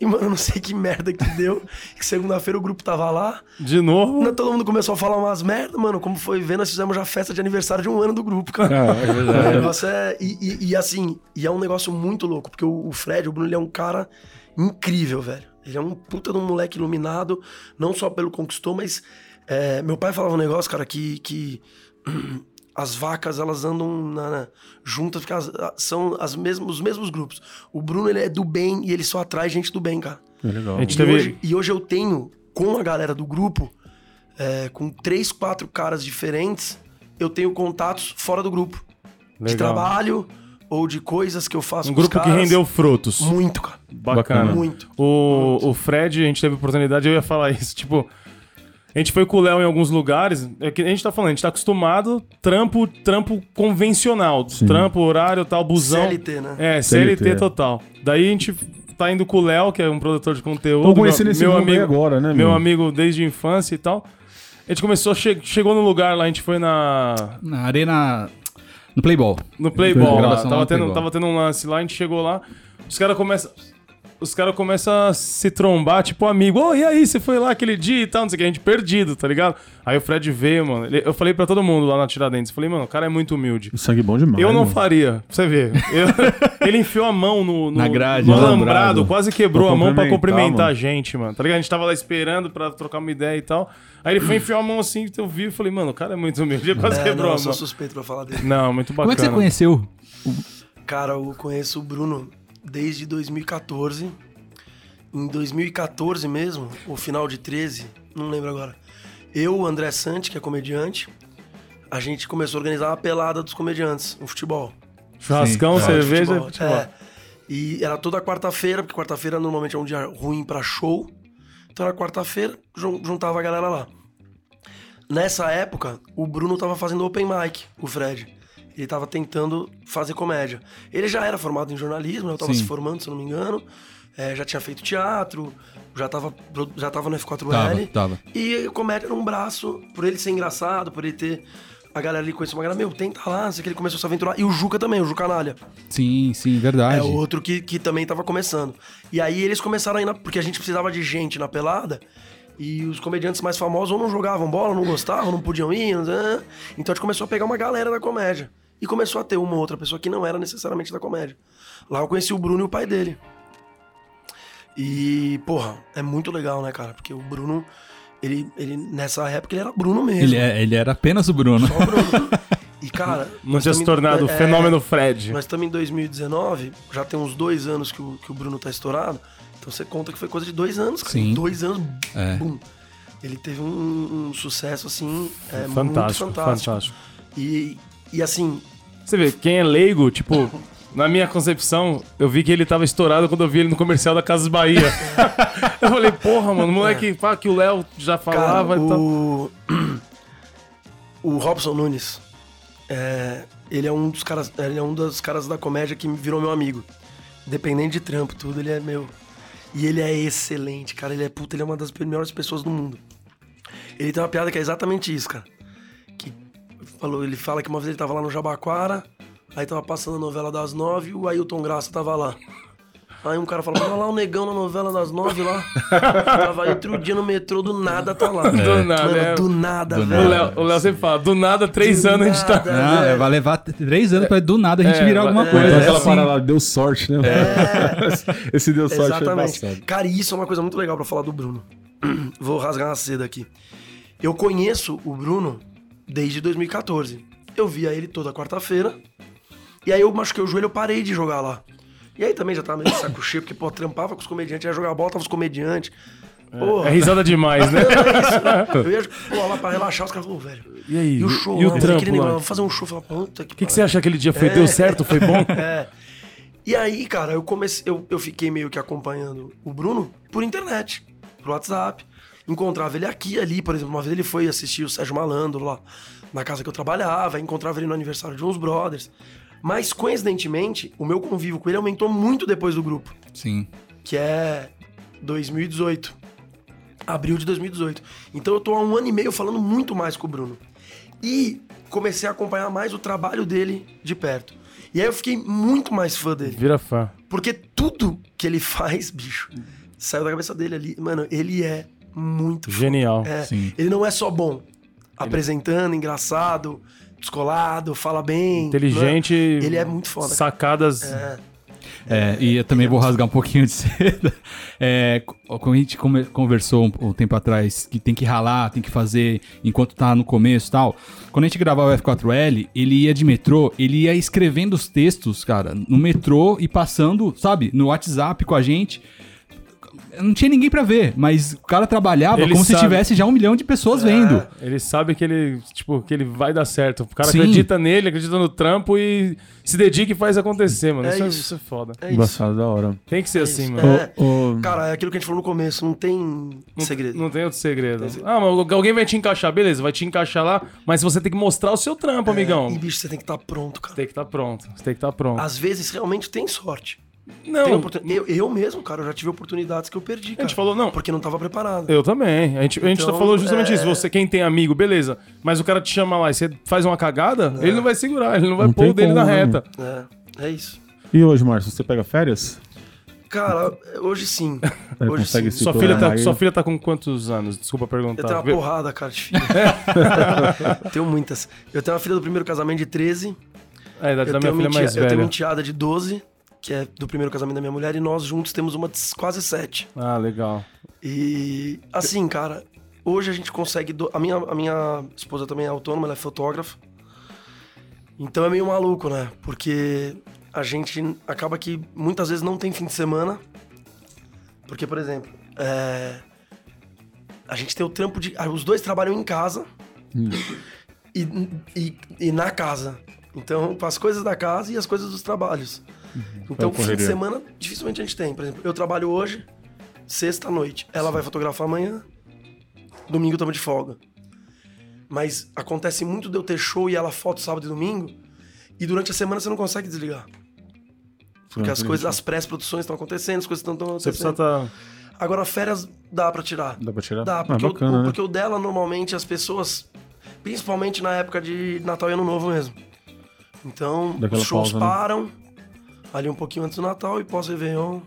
E, mano, não sei que merda que deu. que segunda-feira o grupo tava lá. De novo. Não, Todo mundo começou a falar umas merda, mano. Como foi ver, nós fizemos já festa de aniversário de um ano do grupo, cara. Ah, é (laughs) verdade. O negócio é. E, e- e assim, e é um negócio muito louco, porque o, o Fred, o Bruno, ele é um cara incrível, velho. Ele é um puta de um moleque iluminado, não só pelo conquistou, mas. é, meu pai falava um negócio, cara, que. que (clears throat) as vacas, elas andam na- na- juntas, porque elas, são as mesmas, os mesmos grupos. O Bruno, ele é do bem e ele só atrai gente do bem, cara. É legal. A gente E teve- hoje, e hoje eu tenho, com a galera do grupo, é, com três, quatro caras diferentes, eu tenho contatos fora do grupo. De Legal. trabalho ou de coisas que eu faço Um grupo que caras. rendeu frutos. Muito, cara. Bacana. Muito. O, o Fred, a gente teve oportunidade, eu ia falar isso, tipo. A gente foi com o Léo em alguns lugares. É que a gente tá falando, a gente tá acostumado, trampo, trampo convencional. Trampo, horário, tal, busão. CLT, né? É, CLT, CLT. total. Daí a gente tá indo com o Léo, que é um produtor de conteúdo. Tô conhecendo meu, esse meu amigo agora, né, Meu meu? amigo desde a infância e tal. A gente começou, che- chegou no lugar lá, a gente foi na, Na arena. No Playball. no Playboy, lá. Tava tendo, tava tendo um lance lá, a gente chegou lá, os caras começam. Os caras começam a se trombar, tipo, amigo, ô, e aí, você foi lá aquele dia e tal, não sei o que, a gente perdido, tá ligado? Aí o Fred veio, mano. ele- eu falei pra todo mundo lá na Tiradentes, falei, mano, o cara é muito humilde. Sangue bom demais. Eu não mano. faria, pra você ver. Eu- (laughs) ele enfiou a mão no, no, Na grade, no no alambrado, alambrado. quase quebrou a mão pra cumprimentar, mano. a gente, mano. Tá ligado? A gente tava lá esperando pra trocar uma ideia e tal. Aí ele foi enfiar a mão assim, eu vi e falei, mano, o cara é muito humilde. Ele quase É, quebrou não, a eu sou mão. suspeito pra falar dele. Não, muito bacana. Como é que você conheceu? Cara, eu conheço o Bruno desde 2014. Em 2014 mesmo, o final de 13, não lembro agora. Eu, o André Sante, que é comediante, a gente começou a organizar uma pelada dos comediantes, um futebol. Churrascão, cerveja, Futebol, futebol. é. E era toda quarta-feira, porque quarta-feira normalmente é um dia ruim pra show. Então era quarta-feira, jun- juntava a galera lá. Nessa época, o Bruno tava fazendo open mic, o Fred. Ele tava tentando fazer comédia. Ele já era formado em jornalismo, né? eu tava Sim. se formando, se eu não me engano. É, já tinha feito teatro, já tava, pro- já tava no F4L. Tava, tava. E comédia era um braço, por ele ser engraçado, por ele ter. A galera ali conhecer uma galera, meu, tenta lá, sei que ele começou a se aventurar. E o Juca também, o Juca Canalha. Sim, sim, verdade. É outro que, que também tava começando. E aí eles começaram a ir na, Porque a gente precisava de gente na pelada. E os comediantes mais famosos ou não jogavam bola, não gostavam, não podiam ir. não né? Então a gente começou a pegar uma galera da comédia. E começou a ter uma outra pessoa que não era necessariamente da comédia. Lá eu conheci o Bruno e o pai dele. E, porra, é muito legal, né, cara? Porque o Bruno, ele, ele nessa época, ele era Bruno mesmo. Ele, é- ele era apenas o Bruno. Só o Bruno. (laughs) E, cara. Não tinha se tornado o é, fenômeno Fred. Nós estamos em 2019, já tem uns dois anos que o, que o Bruno tá estourado. Então você conta que foi coisa de dois anos, cara. Sim. Dois anos, É. bum. Ele teve um, um sucesso, assim, é, fantástico, muito fantástico. fantástico. E, e assim, Você vê, quem é leigo, tipo, (laughs) na minha concepção, eu vi que ele tava estourado quando eu vi ele no comercial da Casas Bahia. (laughs) eu falei, porra, mano, moleque, pá, que o Léo já cara, falava e tal. o... (clears throat) o Robson Nunes, é, ele é um dos caras, ele é um dos caras da comédia que virou meu amigo. Dependente de trampo, tudo, ele é meu. E ele é excelente, cara. Ele é puta, ele é uma das melhores pessoas do mundo. Ele tem uma piada que é exatamente isso, cara. Falou, ele fala que uma vez ele tava lá no Jabaquara, aí tava passando a novela das nove e o Ailton Graça tava lá. Aí um cara falou, olha lá o negão na novela das nove lá. (laughs) tava aí outro dia no metrô, do nada tá lá. Do nada, Mano, é. do nada, Do O velho. O Léo sempre fala, do nada, três Do anos a gente tá. nada. Vai levar três anos pra do nada a gente É, virar alguma é, coisa. Então, É aquela assim. parada lá, deu sorte, né? (laughs) Esse deu sorte foi Exatamente. passado. Cara, e isso é uma coisa muito legal pra falar do Bruno. (clears throat) Vou rasgar uma seda aqui. Eu conheço o Bruno desde 2014. Eu via ele toda quarta-feira. E aí eu machuquei o joelho, eu parei de jogar lá. E aí também já tava meio de saco cheio, porque, pô, trampava com os comediantes, ia jogar bola, tava os comediantes. Porra. É risada demais, (laughs) né? Eu ia pô, lá pra relaxar, os caras falaram, "Ô, velho. E aí? E o show, E o trampo aquele negócio, lá? vou fazer um show. Eu falei, puta que O que, que você acha que aquele dia foi? Deu certo? Foi bom? (laughs) É. E aí, cara, eu comecei, eu, eu fiquei meio que acompanhando o Bruno por internet, por WhatsApp. Encontrava ele aqui ali, por exemplo, uma vez ele foi assistir o Sérgio Malandro lá na casa que eu trabalhava, encontrava ele no aniversário de uns brothers. Mas, coincidentemente, o meu convívio com ele aumentou muito depois do grupo, Sim. que é 2018. Abril de 2018. Então eu tô há um ano e meio falando muito mais com o Bruno. E comecei a acompanhar mais o trabalho dele de perto. E aí eu fiquei muito mais fã dele. Vira fã. Porque tudo que ele faz, (laughs) bicho, saiu da cabeça dele ali. Mano, ele é muito foda. Genial. É, Sim. Ele não é só bom. Apresentando, engraçado, descolado, fala bem. Inteligente. Mano, ele é muito foda. Sacadas. É, É, e eu também vou rasgar um pouquinho de (laughs) seda. É, co- quando a gente conversou um, um tempo atrás que tem que ralar, tem que fazer enquanto tá no começo e tal. Quando a gente gravava o F4L, ele ia de metrô, ele ia escrevendo os textos, cara, no metrô e passando, sabe, no WhatsApp com a gente. Não tinha ninguém pra ver, mas o cara trabalhava Ele como se sabe. tivesse já um milhão de pessoas vendo. Ele sabe que ele, tipo, que ele vai dar certo. O cara Sim. acredita nele, acredita no trampo e se dedica e faz acontecer, mano. É isso, é, isso. isso é foda. é isso. Embaçado, da hora. Tem que ser assim, isso. mano. É. Cara, é aquilo que a gente falou no começo, não tem Não- segredo. Não tem outro segredo. Ah, mas alguém vai te encaixar, beleza, vai te encaixar lá, mas você tem que mostrar o seu trampo, amigão. E, bicho, você tem que estar pronto, cara. Tem que estar pronto. Você tem que estar pronto. Às vezes, realmente, tem sorte. Não, oportun- eu, eu mesmo, cara, eu já tive oportunidades que eu perdi, a cara. gente falou, não. Porque não tava preparado. Eu também. A gente, a gente Então, falou justamente é- isso. Você, quem tem amigo, beleza. Mas o cara te chama lá e você faz uma cagada, ele não vai segurar, ele não vai Não pôr o dele como, na né, reta. É, é isso. E hoje, Márcio, você pega férias? Cara, hoje sim. (laughs) É, Hoje consegue sim. Sua filha, tá, sua filha tá com quantos anos? Desculpa perguntar. Eu tenho uma porrada, cara, de filho. (laughs) tenho muitas. Eu tenho uma filha do primeiro casamento de 13. É a idade Eu da minha tenho, filha uma mais entea- eu tenho uma velha. enteada de 12, que é do primeiro casamento da minha mulher, e nós juntos temos uma de quase 7. Ah, legal. E assim, cara, hoje a gente consegue. do- A, minha, a minha esposa também é autônoma, ela é fotógrafa. Então é meio maluco, né? Porque a gente acaba que muitas vezes não tem fim de semana. Porque, por exemplo, é, a gente tem o trampo de. ah, Os dois trabalham em casa e, e, e na casa. Então, as coisas da casa e as coisas dos trabalhos. Então, É fim de semana, dificilmente a gente tem. Por exemplo, eu trabalho hoje, sexta-noite. Ela vai fotografar amanhã, domingo estamos de folga. Mas acontece muito de eu ter show e ela foto sábado e domingo, E durante a semana você não consegue desligar. Porque as coisas, as pré-produções estão acontecendo, as coisas estão Você precisa acontecendo. estar. Agora, férias dá pra tirar. Dá pra tirar? Dá, Ah, porque, bacana, o, né? porque o dela, normalmente, as pessoas... Principalmente na época de Natal e Ano Novo mesmo. Então, Daquela os shows pausa, né? Ali um pouquinho antes do Natal e pós-Réveillon,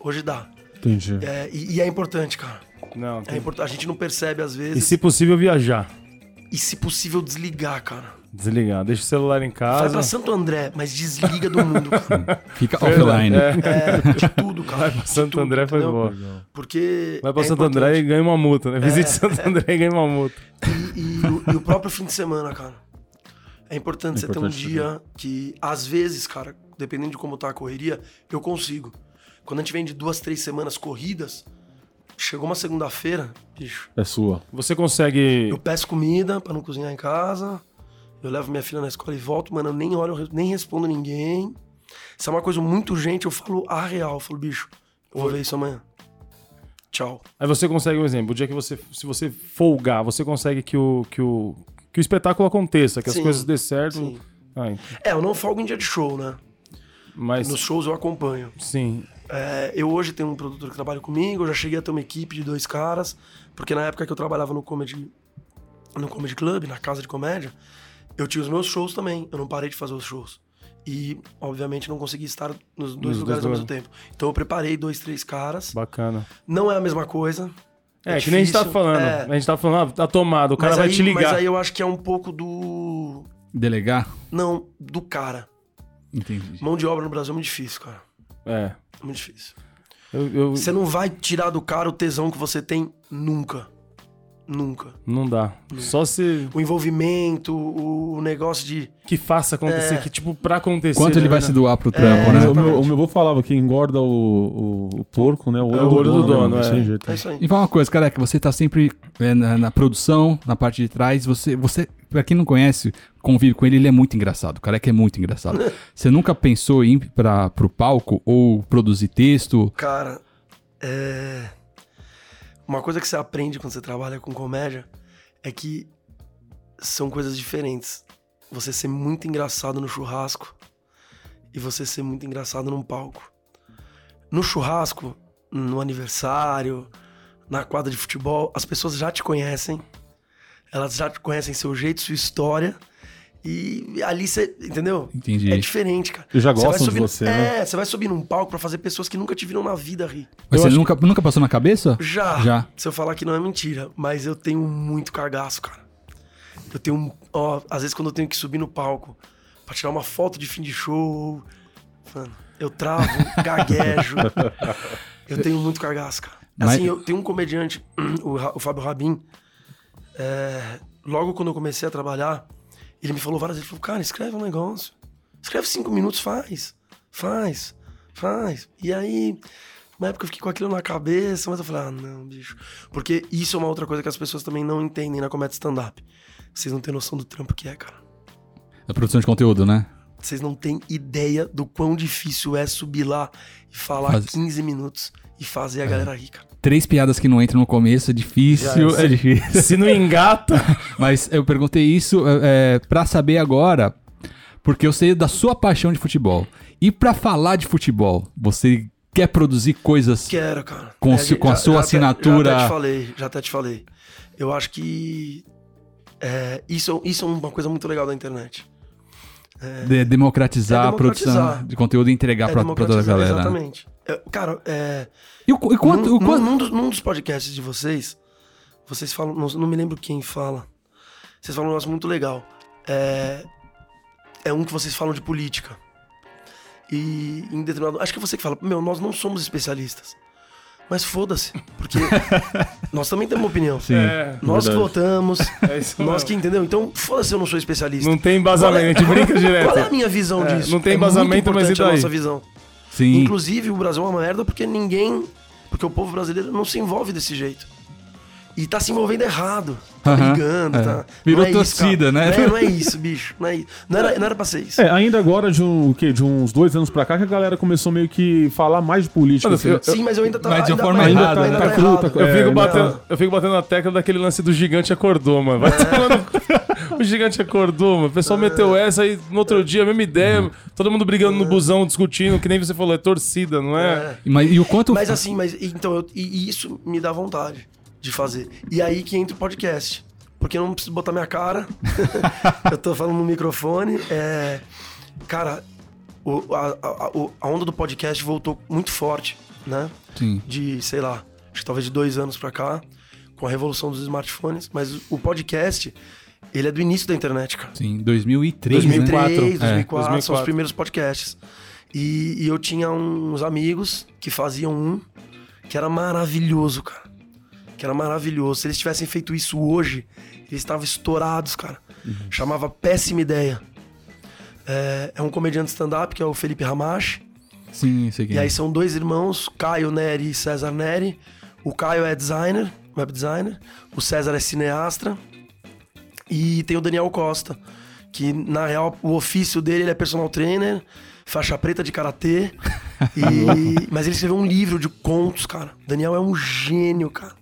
hoje dá. Entendi. É, e, e é importante, cara. Não, É tem... importante. A gente não percebe às E vezes. se possível, viajar. E se possível, desligar, cara. Desligar. Deixa o celular em Vai casa. pra Santo André, mas desliga do mundo. cara. Fica offline. é. É, de tudo, cara. Vai pra Santo tudo, André foi boa. Porque. Vai pra é Santo André e importante. ganha uma multa, né? Visite Santo André e ganha uma multa. E, e o, e o próprio fim de semana, cara. É importante É você ter um importante dia que, às vezes, cara, dependendo de como tá a correria, eu consigo. Quando a gente vem de duas, três semanas corridas, chegou uma segunda-feira, bicho. É sua. Você consegue. Eu peço comida pra não cozinhar em casa. Eu levo minha filha na escola e volto, mano. Eu nem olho, eu nem respondo ninguém. Se é uma coisa muito urgente, eu falo a real. Eu falo, bicho, eu vou ver isso amanhã. Tchau. Aí você consegue um exemplo. O dia que você. Se você folgar, você consegue que o. Que o, que o espetáculo aconteça, que as Sim, coisas dê certo. Sim. Ah, ent- É, eu não folgo em dia de show, né? Mas. Nos shows eu acompanho. Sim. É, eu hoje tenho um produtor que trabalha comigo, eu já cheguei a ter uma equipe de dois caras, porque na época que eu trabalhava no Comedy, no comedy Club, na casa de comédia, eu tinha os meus shows também, eu não parei de fazer os shows. E, obviamente, não consegui estar nos dois dois lugares ao lugares. mesmo tempo. Então eu preparei dois, três caras. Bacana. Não é a mesma coisa. É, que nem a gente tá falando. é. A gente tá falando, ah, tá tomado, o cara mas vai aí, te ligar. Mas aí eu acho que é um pouco do... Delegar? Não, do cara. Entendi. Mão de obra no Brasil é muito difícil, cara. É. É muito difícil. Eu, eu- Você não vai tirar do cara o tesão que você tem nunca. Nunca. Não dá. Só se. O envolvimento, o negócio de. Que faça acontecer, É. que tipo, pra acontecer. Quanto ele né? vai se doar pro trampo, O né? meu, o meu- o meu avô falava que engorda o, o, o porco, né? O olho, É o olho do dono, né? é. Jeito. É isso aí. E fala uma coisa, careca, você tá sempre é, na, na produção, na parte de trás, você, você, pra quem não conhece, convive com ele, ele é muito engraçado, o careca é muito engraçado. (laughs) você nunca pensou em ir pra, pro palco ou produzir texto? Cara, é. Uma coisa que você aprende quando você trabalha com comédia é que são coisas diferentes. Você ser muito engraçado no churrasco e você ser muito engraçado num palco. No churrasco, no aniversário, na quadra de futebol, as pessoas já te conhecem. Elas já conhecem seu jeito, sua história. E ali você, entendeu? Entendi. É diferente, cara. Eles já gostam de você, né? É, você vai subir num palco pra fazer pessoas que nunca te viram na vida rir. Mas Eu você nunca, nunca passou na cabeça? Já. Já. Se eu falar que não é mentira, mas eu tenho muito cagaço, cara. Eu tenho, ó, às vezes quando eu tenho que subir no palco pra tirar uma foto de fim de show, mano, eu travo, (laughs) gaguejo. Eu tenho muito cagaço, cara. Mas- Assim, eu tenho um comediante, (clears throat) o, o Fábio Rabin, é, logo quando eu comecei a trabalhar, ele me falou várias vezes, ele falou, cara, escreve um negócio. Escreve cinco minutos, faz. Faz. Faz. E aí, uma época eu fiquei com aquilo na cabeça, mas eu falei, ah, não, bicho. Porque isso é uma outra coisa que as pessoas também não entendem na comédia stand-up. Vocês não têm noção do trampo que é, cara. A produção de conteúdo, né? Vocês não têm ideia do quão difícil é subir lá e falar Faz- 15 minutos e fazer a galera rir, cara. Três piadas que não entram no começo é difícil, Já, é difícil. Se não engata. (laughs) Mas eu perguntei isso é, é, pra saber agora, porque eu sei da sua paixão de futebol. E pra falar de futebol, você quer produzir coisas Quero, cara. Com É, com a sua até- assinatura- já até te falei, já até te falei. Eu acho que é, isso, isso é uma coisa muito legal da internet. De democratizar, É a produção democratizar. de conteúdo e entregar é pra, pra toda a democratizar, galera? né? Exatamente. É, cara, é, E, o, e quanto, num, o quanto- num- num dos, num dos podcasts de vocês, vocês falam, não, não me lembro quem fala. Vocês falam um negócio muito legal. É, é um que vocês falam de política. E em determinado. Acho que é você que fala, meu, nós não somos especialistas. Mas foda-se, porque (laughs) nós também temos opinião. Sim. É, Nós que verdade. votamos, é nós mesmo. que entendeu. Então, foda-se, eu não sou especialista. Não tem embasamento, a gente brinca direto. Qual é (laughs) a minha visão É, disso? não tem É embasamento, mas e importante a daí? nossa visão. Sim. Inclusive, o Brasil é uma merda porque ninguém. Porque o povo brasileiro não se envolve desse jeito. E tá se envolvendo errado. Tá Aham, brigando, é. tá. Virou é isso, torcida, cara. né? Não é, não é (laughs) isso, bicho. Não, é isso. Não, era, não era pra ser isso. É, ainda agora, de, um, o quê? de uns dois anos pra cá, que a galera começou meio que falar mais de política. Mano, assim, eu- né? Sim, mas eu ainda tá. Mas de uma ainda forma tá- errada, ainda né? tá Tá cru, errado. tá- Eu É, fico, não. batendo, eu fico batendo na tecla daquele lance do gigante acordou, mano. Vai tomando. O gigante acordou, mano. O pessoal meteu essa aí no outro dia, a mesma ideia. Todo mundo brigando no busão, discutindo, que nem você falou, é torcida, não é? É. Mas, e o quanto. Mas assim, mas então, eu- e isso me dá vontade de fazer. E aí que entra o podcast. Porque eu não preciso botar minha cara. (laughs) eu tô falando no microfone. É, cara, o- a, a- a onda do podcast voltou muito forte, né? Sim. De, sei lá, acho que talvez de dois anos pra cá, com a revolução dos smartphones. Mas o podcast, ele é do início da internet, cara. Sim, 2003, 2003, né? 2004, É. são os 2004. primeiros podcasts. E, e eu tinha uns amigos que faziam um que era maravilhoso, cara. Que era maravilhoso. Se eles tivessem feito isso hoje, eles estavam estourados, cara. Chamava Péssima Ideia. É, é um comediante stand-up que é o Felipe Ramache. Sim, sei quem. E é. aí são dois irmãos, Caio Neri e César Neri. O Caio é designer, web designer. O César é cineasta. E tem o Daniel Costa, que na real o ofício dele ele é personal trainer, faixa preta de karatê. (laughs) E... Mas ele escreveu um livro de contos, cara. Daniel é um gênio, cara.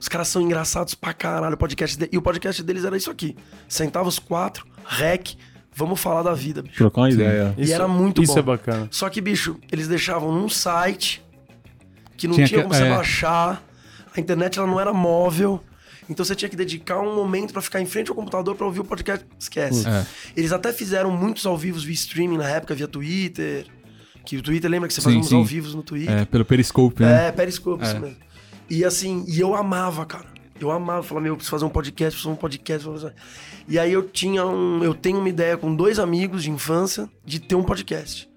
Os caras são engraçados pra caralho. O podcast de- E o podcast deles era isso aqui. Sentava os quatro, rec, vamos falar da vida, bicho. Trocar uma ideia. E era muito Isso bom. é bacana. Só que, bicho, eles deixavam num site que não Tinha tinha, que- como você é. baixar. A internet ela não era móvel. Então você tinha que dedicar um momento pra ficar em frente ao computador pra ouvir o podcast. Esquece. É. Eles até fizeram muitos ao vivo via streaming na época, via Twitter. Que o Twitter lembra que você Sim, fazia uns sim. ao vivos no Twitter. É, pelo Periscope, né? É, Periscope, isso mesmo. E assim, e eu amava, cara. Eu amava, falar, meu, eu preciso fazer um podcast, preciso fazer um podcast. fazer- E aí eu tinha um. Eu tenho uma ideia com dois amigos de infância de ter um podcast.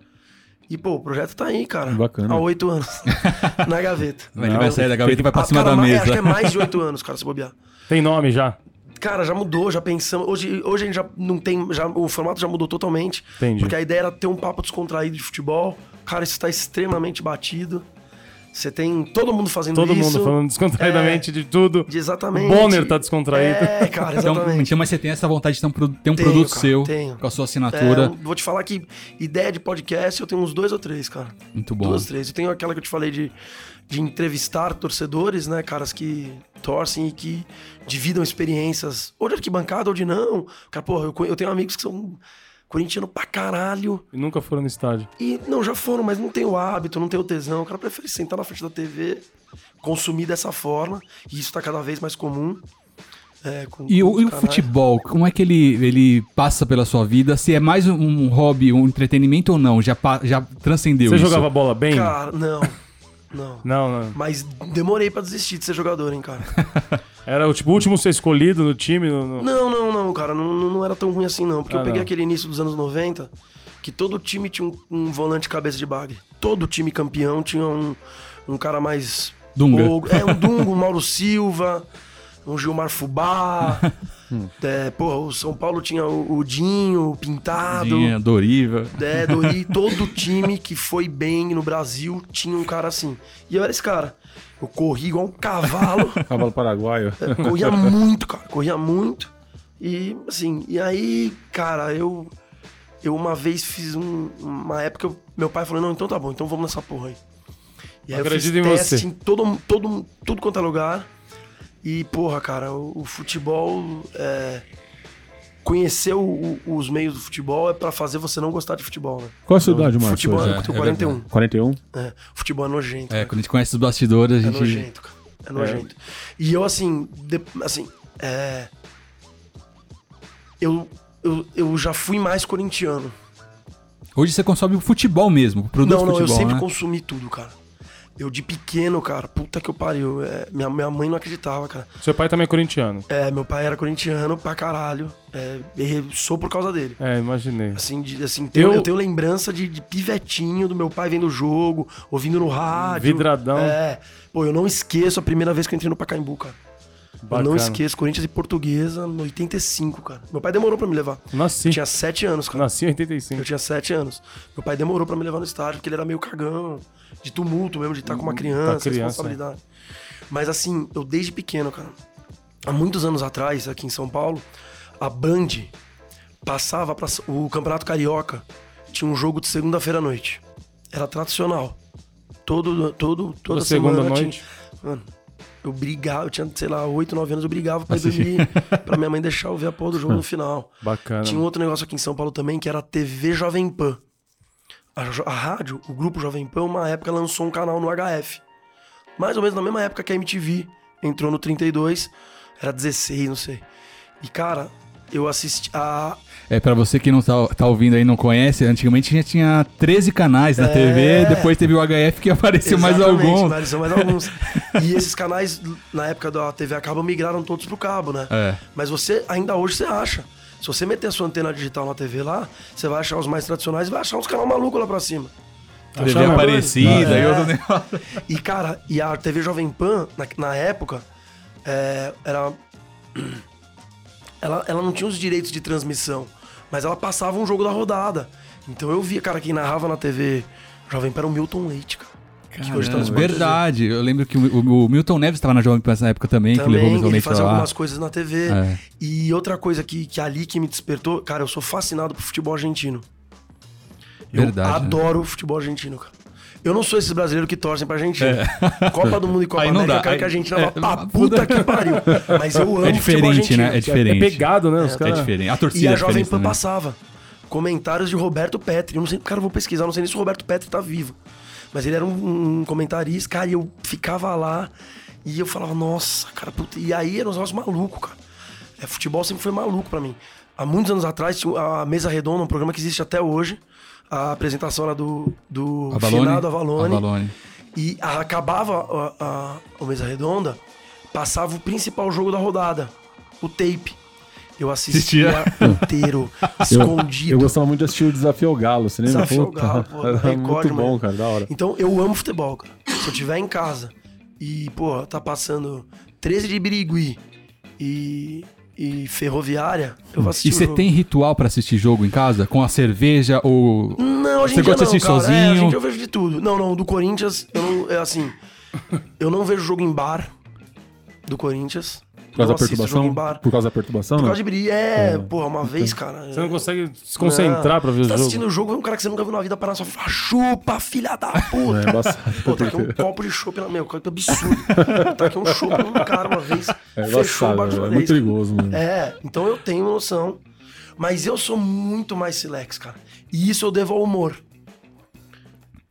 E, pô, o projeto tá aí, cara. Bacana. Há oito anos. (laughs) na gaveta. Ele vai sair da gaveta e vai pra cima cara, da mais- mesa. Acho que é mais de oito anos, cara, se bobear. Tem nome já? Cara, já mudou, já pensamos. Hoje, hoje a gente já não tem. Já, o formato já mudou totalmente. Entendi. Porque a ideia era ter um papo descontraído de futebol. Cara, isso tá extremamente batido. Você tem todo mundo fazendo Todo isso. mundo falando descontraidamente de tudo. De exatamente. O Bonner tá descontraído. É, cara, Então, exatamente. então, mas você tem essa vontade de ter um, ter um Tenho, produto cara, seu tenho. com a sua É, assinatura. eu vou te falar que ideia de podcast eu tenho uns dois ou três, cara. Muito bom. Duas, três. Eu tenho aquela que eu te falei de, de entrevistar torcedores, né? Caras que torcem e que dividam experiências, ou de arquibancada ou de não. Cara, porra, eu, eu tenho amigos que são corintiano pra caralho. E nunca foram no estádio. E não, já foram, mas não tem o hábito, não tem o tesão. O cara prefere sentar na frente da TV, consumir dessa forma. E isso tá cada vez mais comum. É, com- E com o, e o futebol, como é que ele, ele passa pela sua vida? Se é mais um, um hobby, um entretenimento ou não? Já, já transcendeu Você isso? jogava bola bem? Cara, não. Não. Não, não. Mas demorei pra desistir de ser jogador, hein, cara. (laughs) Era o tipo, último ser escolhido no time. no- Não, não, não, cara. Não, não era tão ruim assim, não. Porque Ah, eu peguei não. aquele início dos anos 90 que todo time tinha um, um volante cabeça de bagre. Todo time campeão tinha um, um cara mais. Dunga. É, um Dungo, um Mauro Silva, um Gilmar Fubá. (laughs) é, porra, o São Paulo tinha o, o Dinho, o Pintado. Tinha, Doriva. É, Dori, (laughs) todo time que foi bem no Brasil tinha um cara assim. E eu era esse cara. Eu corri igual um cavalo. (laughs) Cavalo paraguaio. corria muito, cara. Corria muito. E, assim, e aí, cara, eu. Eu uma vez fiz um, uma época, eu- meu pai falou: não, então tá bom, então vamos nessa porra aí. E aí eu Acredito fiz em teste você. em todo, todo, tudo quanto é lugar. E, porra, cara, o, o futebol. É, conhecer o- o- os meios do futebol é pra fazer você não gostar de futebol, né? Qual a sua idade, Marcos? Futebol, hoje? eu é tenho 41. 41? É, futebol é nojento. É, né? quando a gente conhece os bastidores, a É gente. nojento, cara. É nojento. E eu, assim, de- assim, é... Eu, eu, eu já fui mais corintiano. Hoje você consome o futebol mesmo, o produto não, não, futebol, eu sempre né? consumi tudo, cara. Eu de pequeno, cara, puta que eu pariu. é, minha, minha mãe não acreditava, cara. Seu pai também é corintiano. É, meu pai era corintiano pra caralho. É, sou por causa dele. É, imaginei. Assim, de, assim tenho- Eu- eu... tenho lembrança de, de pivetinho do meu pai vendo o jogo, ouvindo no rádio. Vidradão. É. Pô, eu não esqueço a primeira vez que eu entrei no Pacaembu, cara. Eu Bacana. não esqueço, Corinthians e Portuguesa, no 85, cara. Meu pai demorou pra me levar. Nasci. Eu tinha 7 anos, cara. Nasci em 85. Eu tinha 7 anos. Meu pai demorou pra me levar no estádio, porque ele era meio cagão, de tumulto mesmo, de estar com uma criança, Hum, criança, responsabilidade. Mas assim, eu desde pequeno, cara. Há muitos anos atrás, aqui em São Paulo, a Band passava para o Campeonato Carioca. Tinha um jogo de segunda-feira à noite. Era tradicional. Todo, todo, toda, Toda segunda semana noite. Tinha... Mano, Eu brigava, eu tinha, sei lá, 8, 9 anos, eu brigava pra ir dormir, (laughs) pra minha mãe deixar eu ver a porra do jogo no final. Bacana. Tinha um outro negócio aqui em São Paulo também, que era a TV Jovem Pan. A, a rádio, o grupo Jovem Pan, uma época lançou um canal no HF. Mais ou menos na mesma época que a MTV entrou no 32, era 16, não sei. E, cara, eu assisti a... É, pra você que não tá, tá ouvindo aí e não conhece, antigamente já tinha 13 canais na É. TV, depois teve o HF que apareceu mais Exatamente, alguns. Apareceu mais alguns. e esses canais, na época da TV a cabo, migraram todos pro cabo, né? É. Mas você, ainda hoje, você acha. Se você meter a sua antena digital na TV lá, você vai achar os mais tradicionais e vai achar uns canal maluco lá pra cima. TV Achava- Aparecida É. e outro negócio. E, cara, e a TV Jovem Pan, na, na época, é, era. Ela, ela não tinha os direitos de transmissão, mas ela passava um jogo da rodada. Então eu via, cara, quem narrava na TV Jovem Pan era o Milton Leite, cara. Que hoje verdade. Eu lembro que o, o- o Milton Neves estava na Jovem Pan nessa época também, que levou o Também, Milton ele fazia algumas coisas na TV. É. E outra coisa que, que ali que me despertou, cara, eu sou fascinado por futebol argentino. Eu Verdade, né? adoro futebol argentino, cara. Eu não sou esses brasileiros que torcem pra Argentina. (laughs) Copa do Mundo e Copa É. Aí América, quero aí- que a Argentina é, vá pra puta- que pariu. Mas eu (laughs) amo É futebol diferente, né? É É diferente. pegado, né? Os É caras. diferente. A E torcida a é Jovem Pan também. passava comentários de Roberto Petri. Eu não sei, cara, eu vou pesquisar, não sei nem se o Roberto Petri tá vivo. Mas ele era um, um comentarista, cara, e eu ficava lá e eu falava, nossa, cara, puta. E aí era um negócio maluco, cara. É, futebol sempre foi maluco pra mim. Há muitos anos atrás, a Mesa Redonda, um programa que existe até hoje. A apresentação era do, do Avalone. finado Avalone. Avalone. E a- acabava a, a, a mesa redonda, passava o principal jogo da rodada, o tape. Eu assistia inteiro, (laughs) Eu, escondido. eu gostava muito de assistir o Desafio ao Galo, você lembra? Desafio ao Galo, pô, era Record, muito bom, cara, da hora. Então eu amo futebol, cara. Se eu tiver em casa e, pô, tá passando 13 de Birigui e, e Ferroviária, eu vou assistir E você tem ritual pra assistir jogo em casa? Com a cerveja ou. Não, Você dia gosta de não, assistir cara. É, sozinho? hoje em dia eu vejo de tudo. Não, não, do Corinthians, eu não, é assim, eu não vejo jogo em bar do Corinthians. Por causa não da jogo perturbação? bar. Por causa da perturbação? Por né? causa de brilho. É, porra, uma vez, cara. Você não consegue se concentrar pra ver o Você tá jogo. assistindo o jogo, vem um cara que você nunca viu na vida parar só fala, chupa, filha da (laughs) puta. É, embaçado. Pô, tá aqui um copo de chopp na meu, que absurdo. tá aqui um chopp num cara uma vez, (laughs) É fechou o embaçado, bar de é uma muito vez. perigoso, mano. É, então eu tenho noção. Mas eu sou muito mais silex, cara. E isso eu devo ao humor.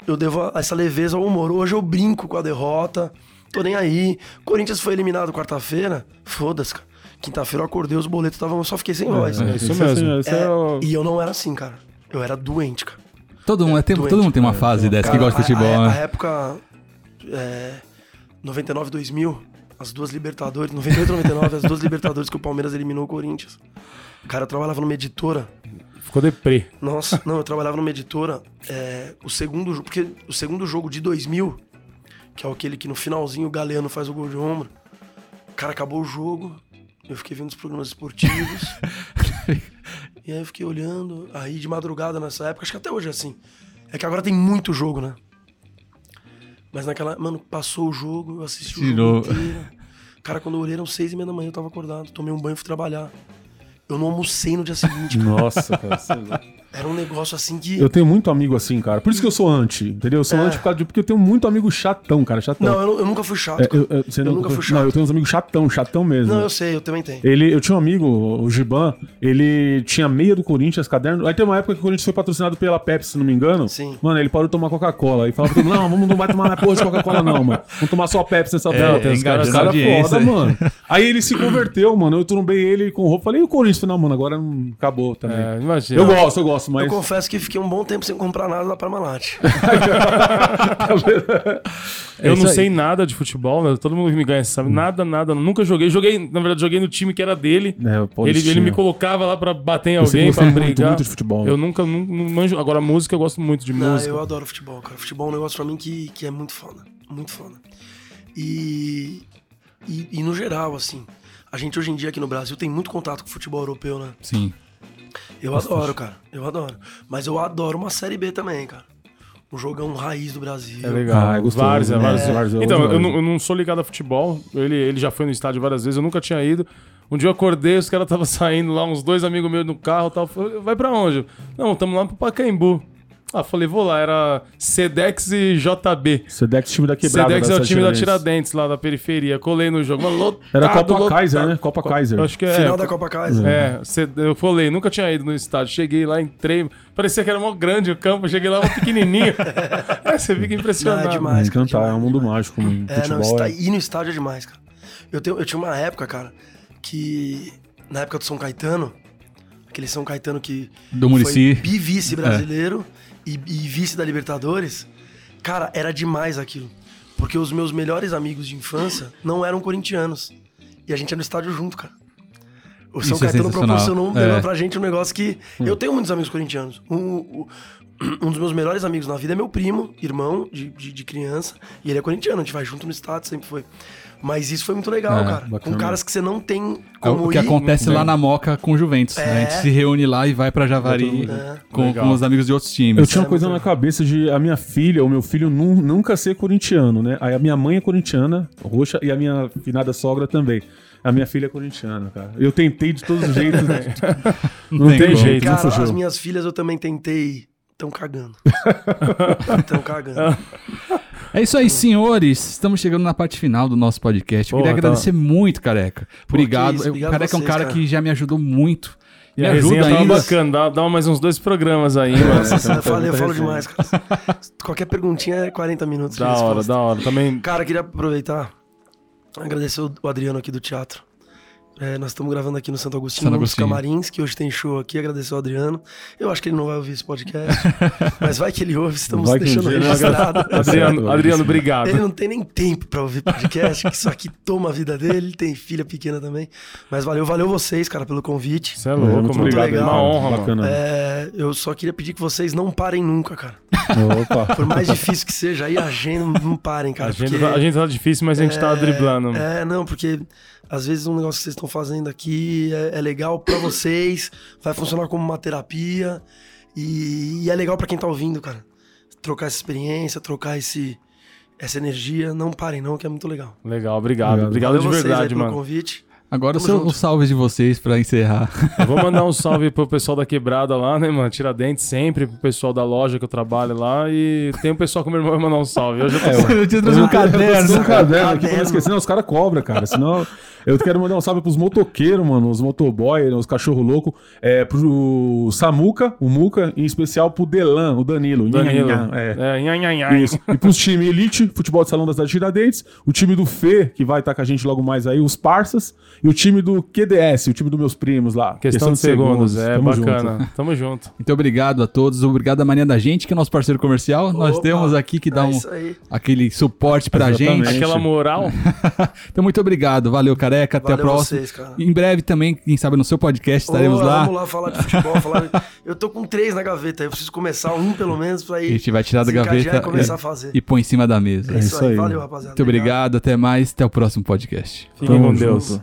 Eu devo essa leveza ao humor. Hoje eu brinco com a derrota. Tô nem aí. Corinthians foi eliminado quarta-feira. Foda-se, cara. Quinta-feira eu acordei, os boletos estavam. Eu só fiquei sem voz. É, isso Isso é mesmo. isso É, é o- E eu não era assim, cara. Eu era doente, cara. Todo mundo, tem, doente. todo mundo tem uma fase dessa que Cara, gosta de futebol, a, né? a época é, 99, 2000, as duas Libertadores, 98 e 99, as duas Libertadores que o Palmeiras eliminou o Corinthians. Cara, eu trabalhava numa editora. Ficou deprê. Nossa, não, eu trabalhava numa editora. é, o segundo jogo, porque o segundo jogo de 2000, que é aquele que no finalzinho o Galeano faz o gol de ombro. Cara, acabou o jogo. Eu fiquei vendo os programas esportivos. (laughs) e aí eu fiquei olhando. Aí de madrugada nessa época, acho que até hoje é assim. É que agora tem muito jogo, né? Mas naquela. Mano, passou o jogo, eu assisti o Tirou. jogo inteiro. Cara, quando eu olhei eram seis e meia da manhã, eu tava acordado. Tomei um banho e fui trabalhar. Eu não almocei no dia seguinte. cara. Nossa, cara. (laughs) Era um negócio assim que. Eu tenho muito amigo assim, cara. Por isso que eu sou anti, entendeu? Eu sou É. anti por causa de, porque eu tenho muito amigo chatão, cara. Chatão. Não, eu, não- eu nunca fui chato. É, eu, eu- você eu não, nunca fui Não, chato. eu tenho uns amigos chatão, chatão mesmo. Não, eu sei, eu também tenho. Ele, eu tinha um amigo, o Giban, ele tinha meia do Corinthians, caderno. Aí tem uma época que o Corinthians foi patrocinado pela Pepsi, se não me engano. Sim. Mano, ele parou de tomar Coca-Cola. Aí falava pra todo mundo, não, vamos, não vai tomar mais porra de Coca-Cola, não, mano. Vamos tomar só Pepsi nessa É, bela. tem Os caras cara foda, mano. Aí ele se converteu, mano. Eu trombei ele com roupa. Falei, e o Corinthians? Falei, não, mano, agora não acabou também. É, imagina. eu gosto, eu gosto, mas. Eu confesso que fiquei um bom tempo sem comprar nada da Parmalat. (laughs) Eu É não sei nada de futebol, né? Todo mundo que me conhece sabe. Nada, nada. Nunca joguei. Joguei, na verdade, joguei no time que era dele. É, ele, ele me colocava lá pra bater em alguém, pra muito, brigar. muito de futebol. Eu nunca, não, não manjo. Agora, música, eu gosto muito de Não, música. eu adoro futebol, cara. Futebol é um negócio pra mim que, que é muito foda. Muito foda. E, e, e no geral, assim, a gente hoje em dia aqui no Brasil tem muito contato com o futebol europeu, né? Sim. Eu adoro, cara. Eu adoro. Mas eu adoro uma Série B também, cara. Um jogão raiz do Brasil. É legal. Ah, é gostoso, vários, é, né? vários. É. Vários, eu então, eu não, eu não sou ligado a futebol. Ele, ele já foi no estádio várias vezes, eu nunca tinha ido. Um dia eu acordei, os caras estavam (laughs) saindo lá, uns dois amigos meus no carro e tal. Falei, vai pra onde? Não, estamos lá pro Pacaembu. Ah, falei, vou lá, era Sedex e JB. Sedex, time da quebrada. Sedex é o time da Tiradentes. Lá da periferia. Colei no jogo. Lotado, Era Copa lotado. Kaiser, né? Copa Kaiser. Acho que é. Final da Copa Kaiser. É, eu falei, nunca tinha ido no estádio. Cheguei lá, entrei. Parecia que era mó grande o campo. Cheguei lá, um pequenininho. Aí (laughs) você fica impressionado. Não, é demais. Mas cantar é um mundo mágico. Em É, não, futebol está, é... ir no estádio é demais, cara. Eu, tenho, eu tinha uma época, cara, que. Na época do São Caetano, aquele São Caetano que. Do Muricy. Foi bivice brasileiro e, e vice da Libertadores. Cara, era demais aquilo. Porque os meus melhores amigos de infância não eram corintianos. E a gente ia no estádio junto, cara. O São Isso é Caetano sensacional. proporcionou É. pra gente um negócio que. Eu tenho muitos amigos corintianos. Um- um dos meus melhores amigos na vida é meu primo, irmão de, de, de criança. E ele é corintiano, a gente vai junto no estádio, sempre foi. Mas isso foi muito legal, É, cara. bacana. Com caras que você não tem É como o que ir. acontece lá na Moca com o Juventus. né? A gente É. se reúne lá e vai pra Javari É. com, com os amigos de outros Eu times. tinha uma é coisa muito na cabeça de a minha filha, o meu filho nu- nunca ser corintiano, né? Aí a minha mãe é corintiana, roxa, e a minha finada sogra também. A minha filha é corintiana, cara. Eu tentei de todos os jeitos. né? (laughs) não tem tem jeito, não Cara, fugiu. as minhas filhas eu também tentei. Tão cagando. (laughs) Tão cagando. É isso aí, senhores. Estamos chegando na parte final do nosso podcast. Eu Porra, queria tá. agradecer muito, Careca. Obrigado. isso, Eu- obrigado Careca é um vocês, cara cara. que já me ajudou muito. E Me a ajuda tava ainda. bacana. Dá, dá mais uns dois programas aí, mano. Nossa, eu, muita falo, eu falo demais, cara. Qualquer perguntinha é 40 minutos. de Da hora, da hora. Também. Cara, queria aproveitar, agradecer o Adriano aqui do teatro. É, nós estamos gravando aqui no Santo Agostinho, Santo Agostinho. camarins, que hoje tem show aqui. Agradecer ao Adriano. Eu acho que ele não vai ouvir esse podcast, (laughs) mas vai que ele ouve, estamos Vai um deixando registrado. Adriano, Adriano, obrigado. Ele não tem nem tempo pra ouvir podcast, que isso aqui toma a vida dele. Ele tem filha pequena também. Mas valeu, valeu vocês, cara, pelo convite. Você é louco, muito mano. obrigado, legal. Uma honra, mano. Bacana. É, eu só queria pedir que vocês não parem nunca, cara. Opa. Por mais difícil que seja, aí a agenda não parem, cara. A gente, porque- tá, a gente tá difícil, mas a gente tá driblando. mano. É, não, porque às vezes um negócio que vocês estão fazendo aqui é, é legal pra vocês, vai funcionar como uma terapia e, e é legal pra quem tá ouvindo, cara. Trocar essa experiência, trocar esse, essa energia. Não parem, não, que é muito legal. Legal, obrigado. Obrigado, Valeu de vocês aí verdade, pelo mano. convite. Agora o Tamo seu- junto. os salves de vocês pra encerrar. Eu vou mandar um salve pro pessoal da quebrada lá, né, mano? Tiradentes sempre, pro pessoal da loja que eu trabalho lá. E tem um pessoal que o meu irmão vai mandar um salve. Eu tô Eu tinha trazido um caderno. de um caderno aqui pra não esquecer. Não, os caras cobram, cara. Senão. Eu quero mandar um salve pros motoqueiros, mano. Os motoboy, os cachorro louco. É, pro Samuca, o Muca, em especial pro Delan, o Danilo. Danilo. Nha, nha, nha, é. É, nha, nha, nha. Isso. E pros times Elite, futebol de salão da cidade de Tiradentes, o time do Fê, que vai estar com a gente logo mais aí, os Parças, e o time do QDS, o time dos meus primos lá. Questão, de segundos. É Tamo bacana. junto. Tamo junto. (laughs) Muito obrigado a todos. Obrigado à Mania da Gente, que é nosso parceiro comercial. Nós Opa, temos aqui que dá é um, aquele suporte pra Exatamente. gente. Aquela moral. (laughs) Então, muito obrigado. Valeu, careca. Até Valeu a próxima. vocês, cara. Em breve também, quem sabe no seu podcast, estaremos Ô, lá. Vamos lá falar de futebol. falar... Eu tô com três na gaveta, eu preciso começar um pelo menos pra A ir. gente vai tirar da gaveta e começar a fazer. e põe em cima da mesa. É isso, isso aí. aí. Valeu, rapaziada. Muito obrigado, até mais, até o próximo podcast. Fiquem com Deus. junto.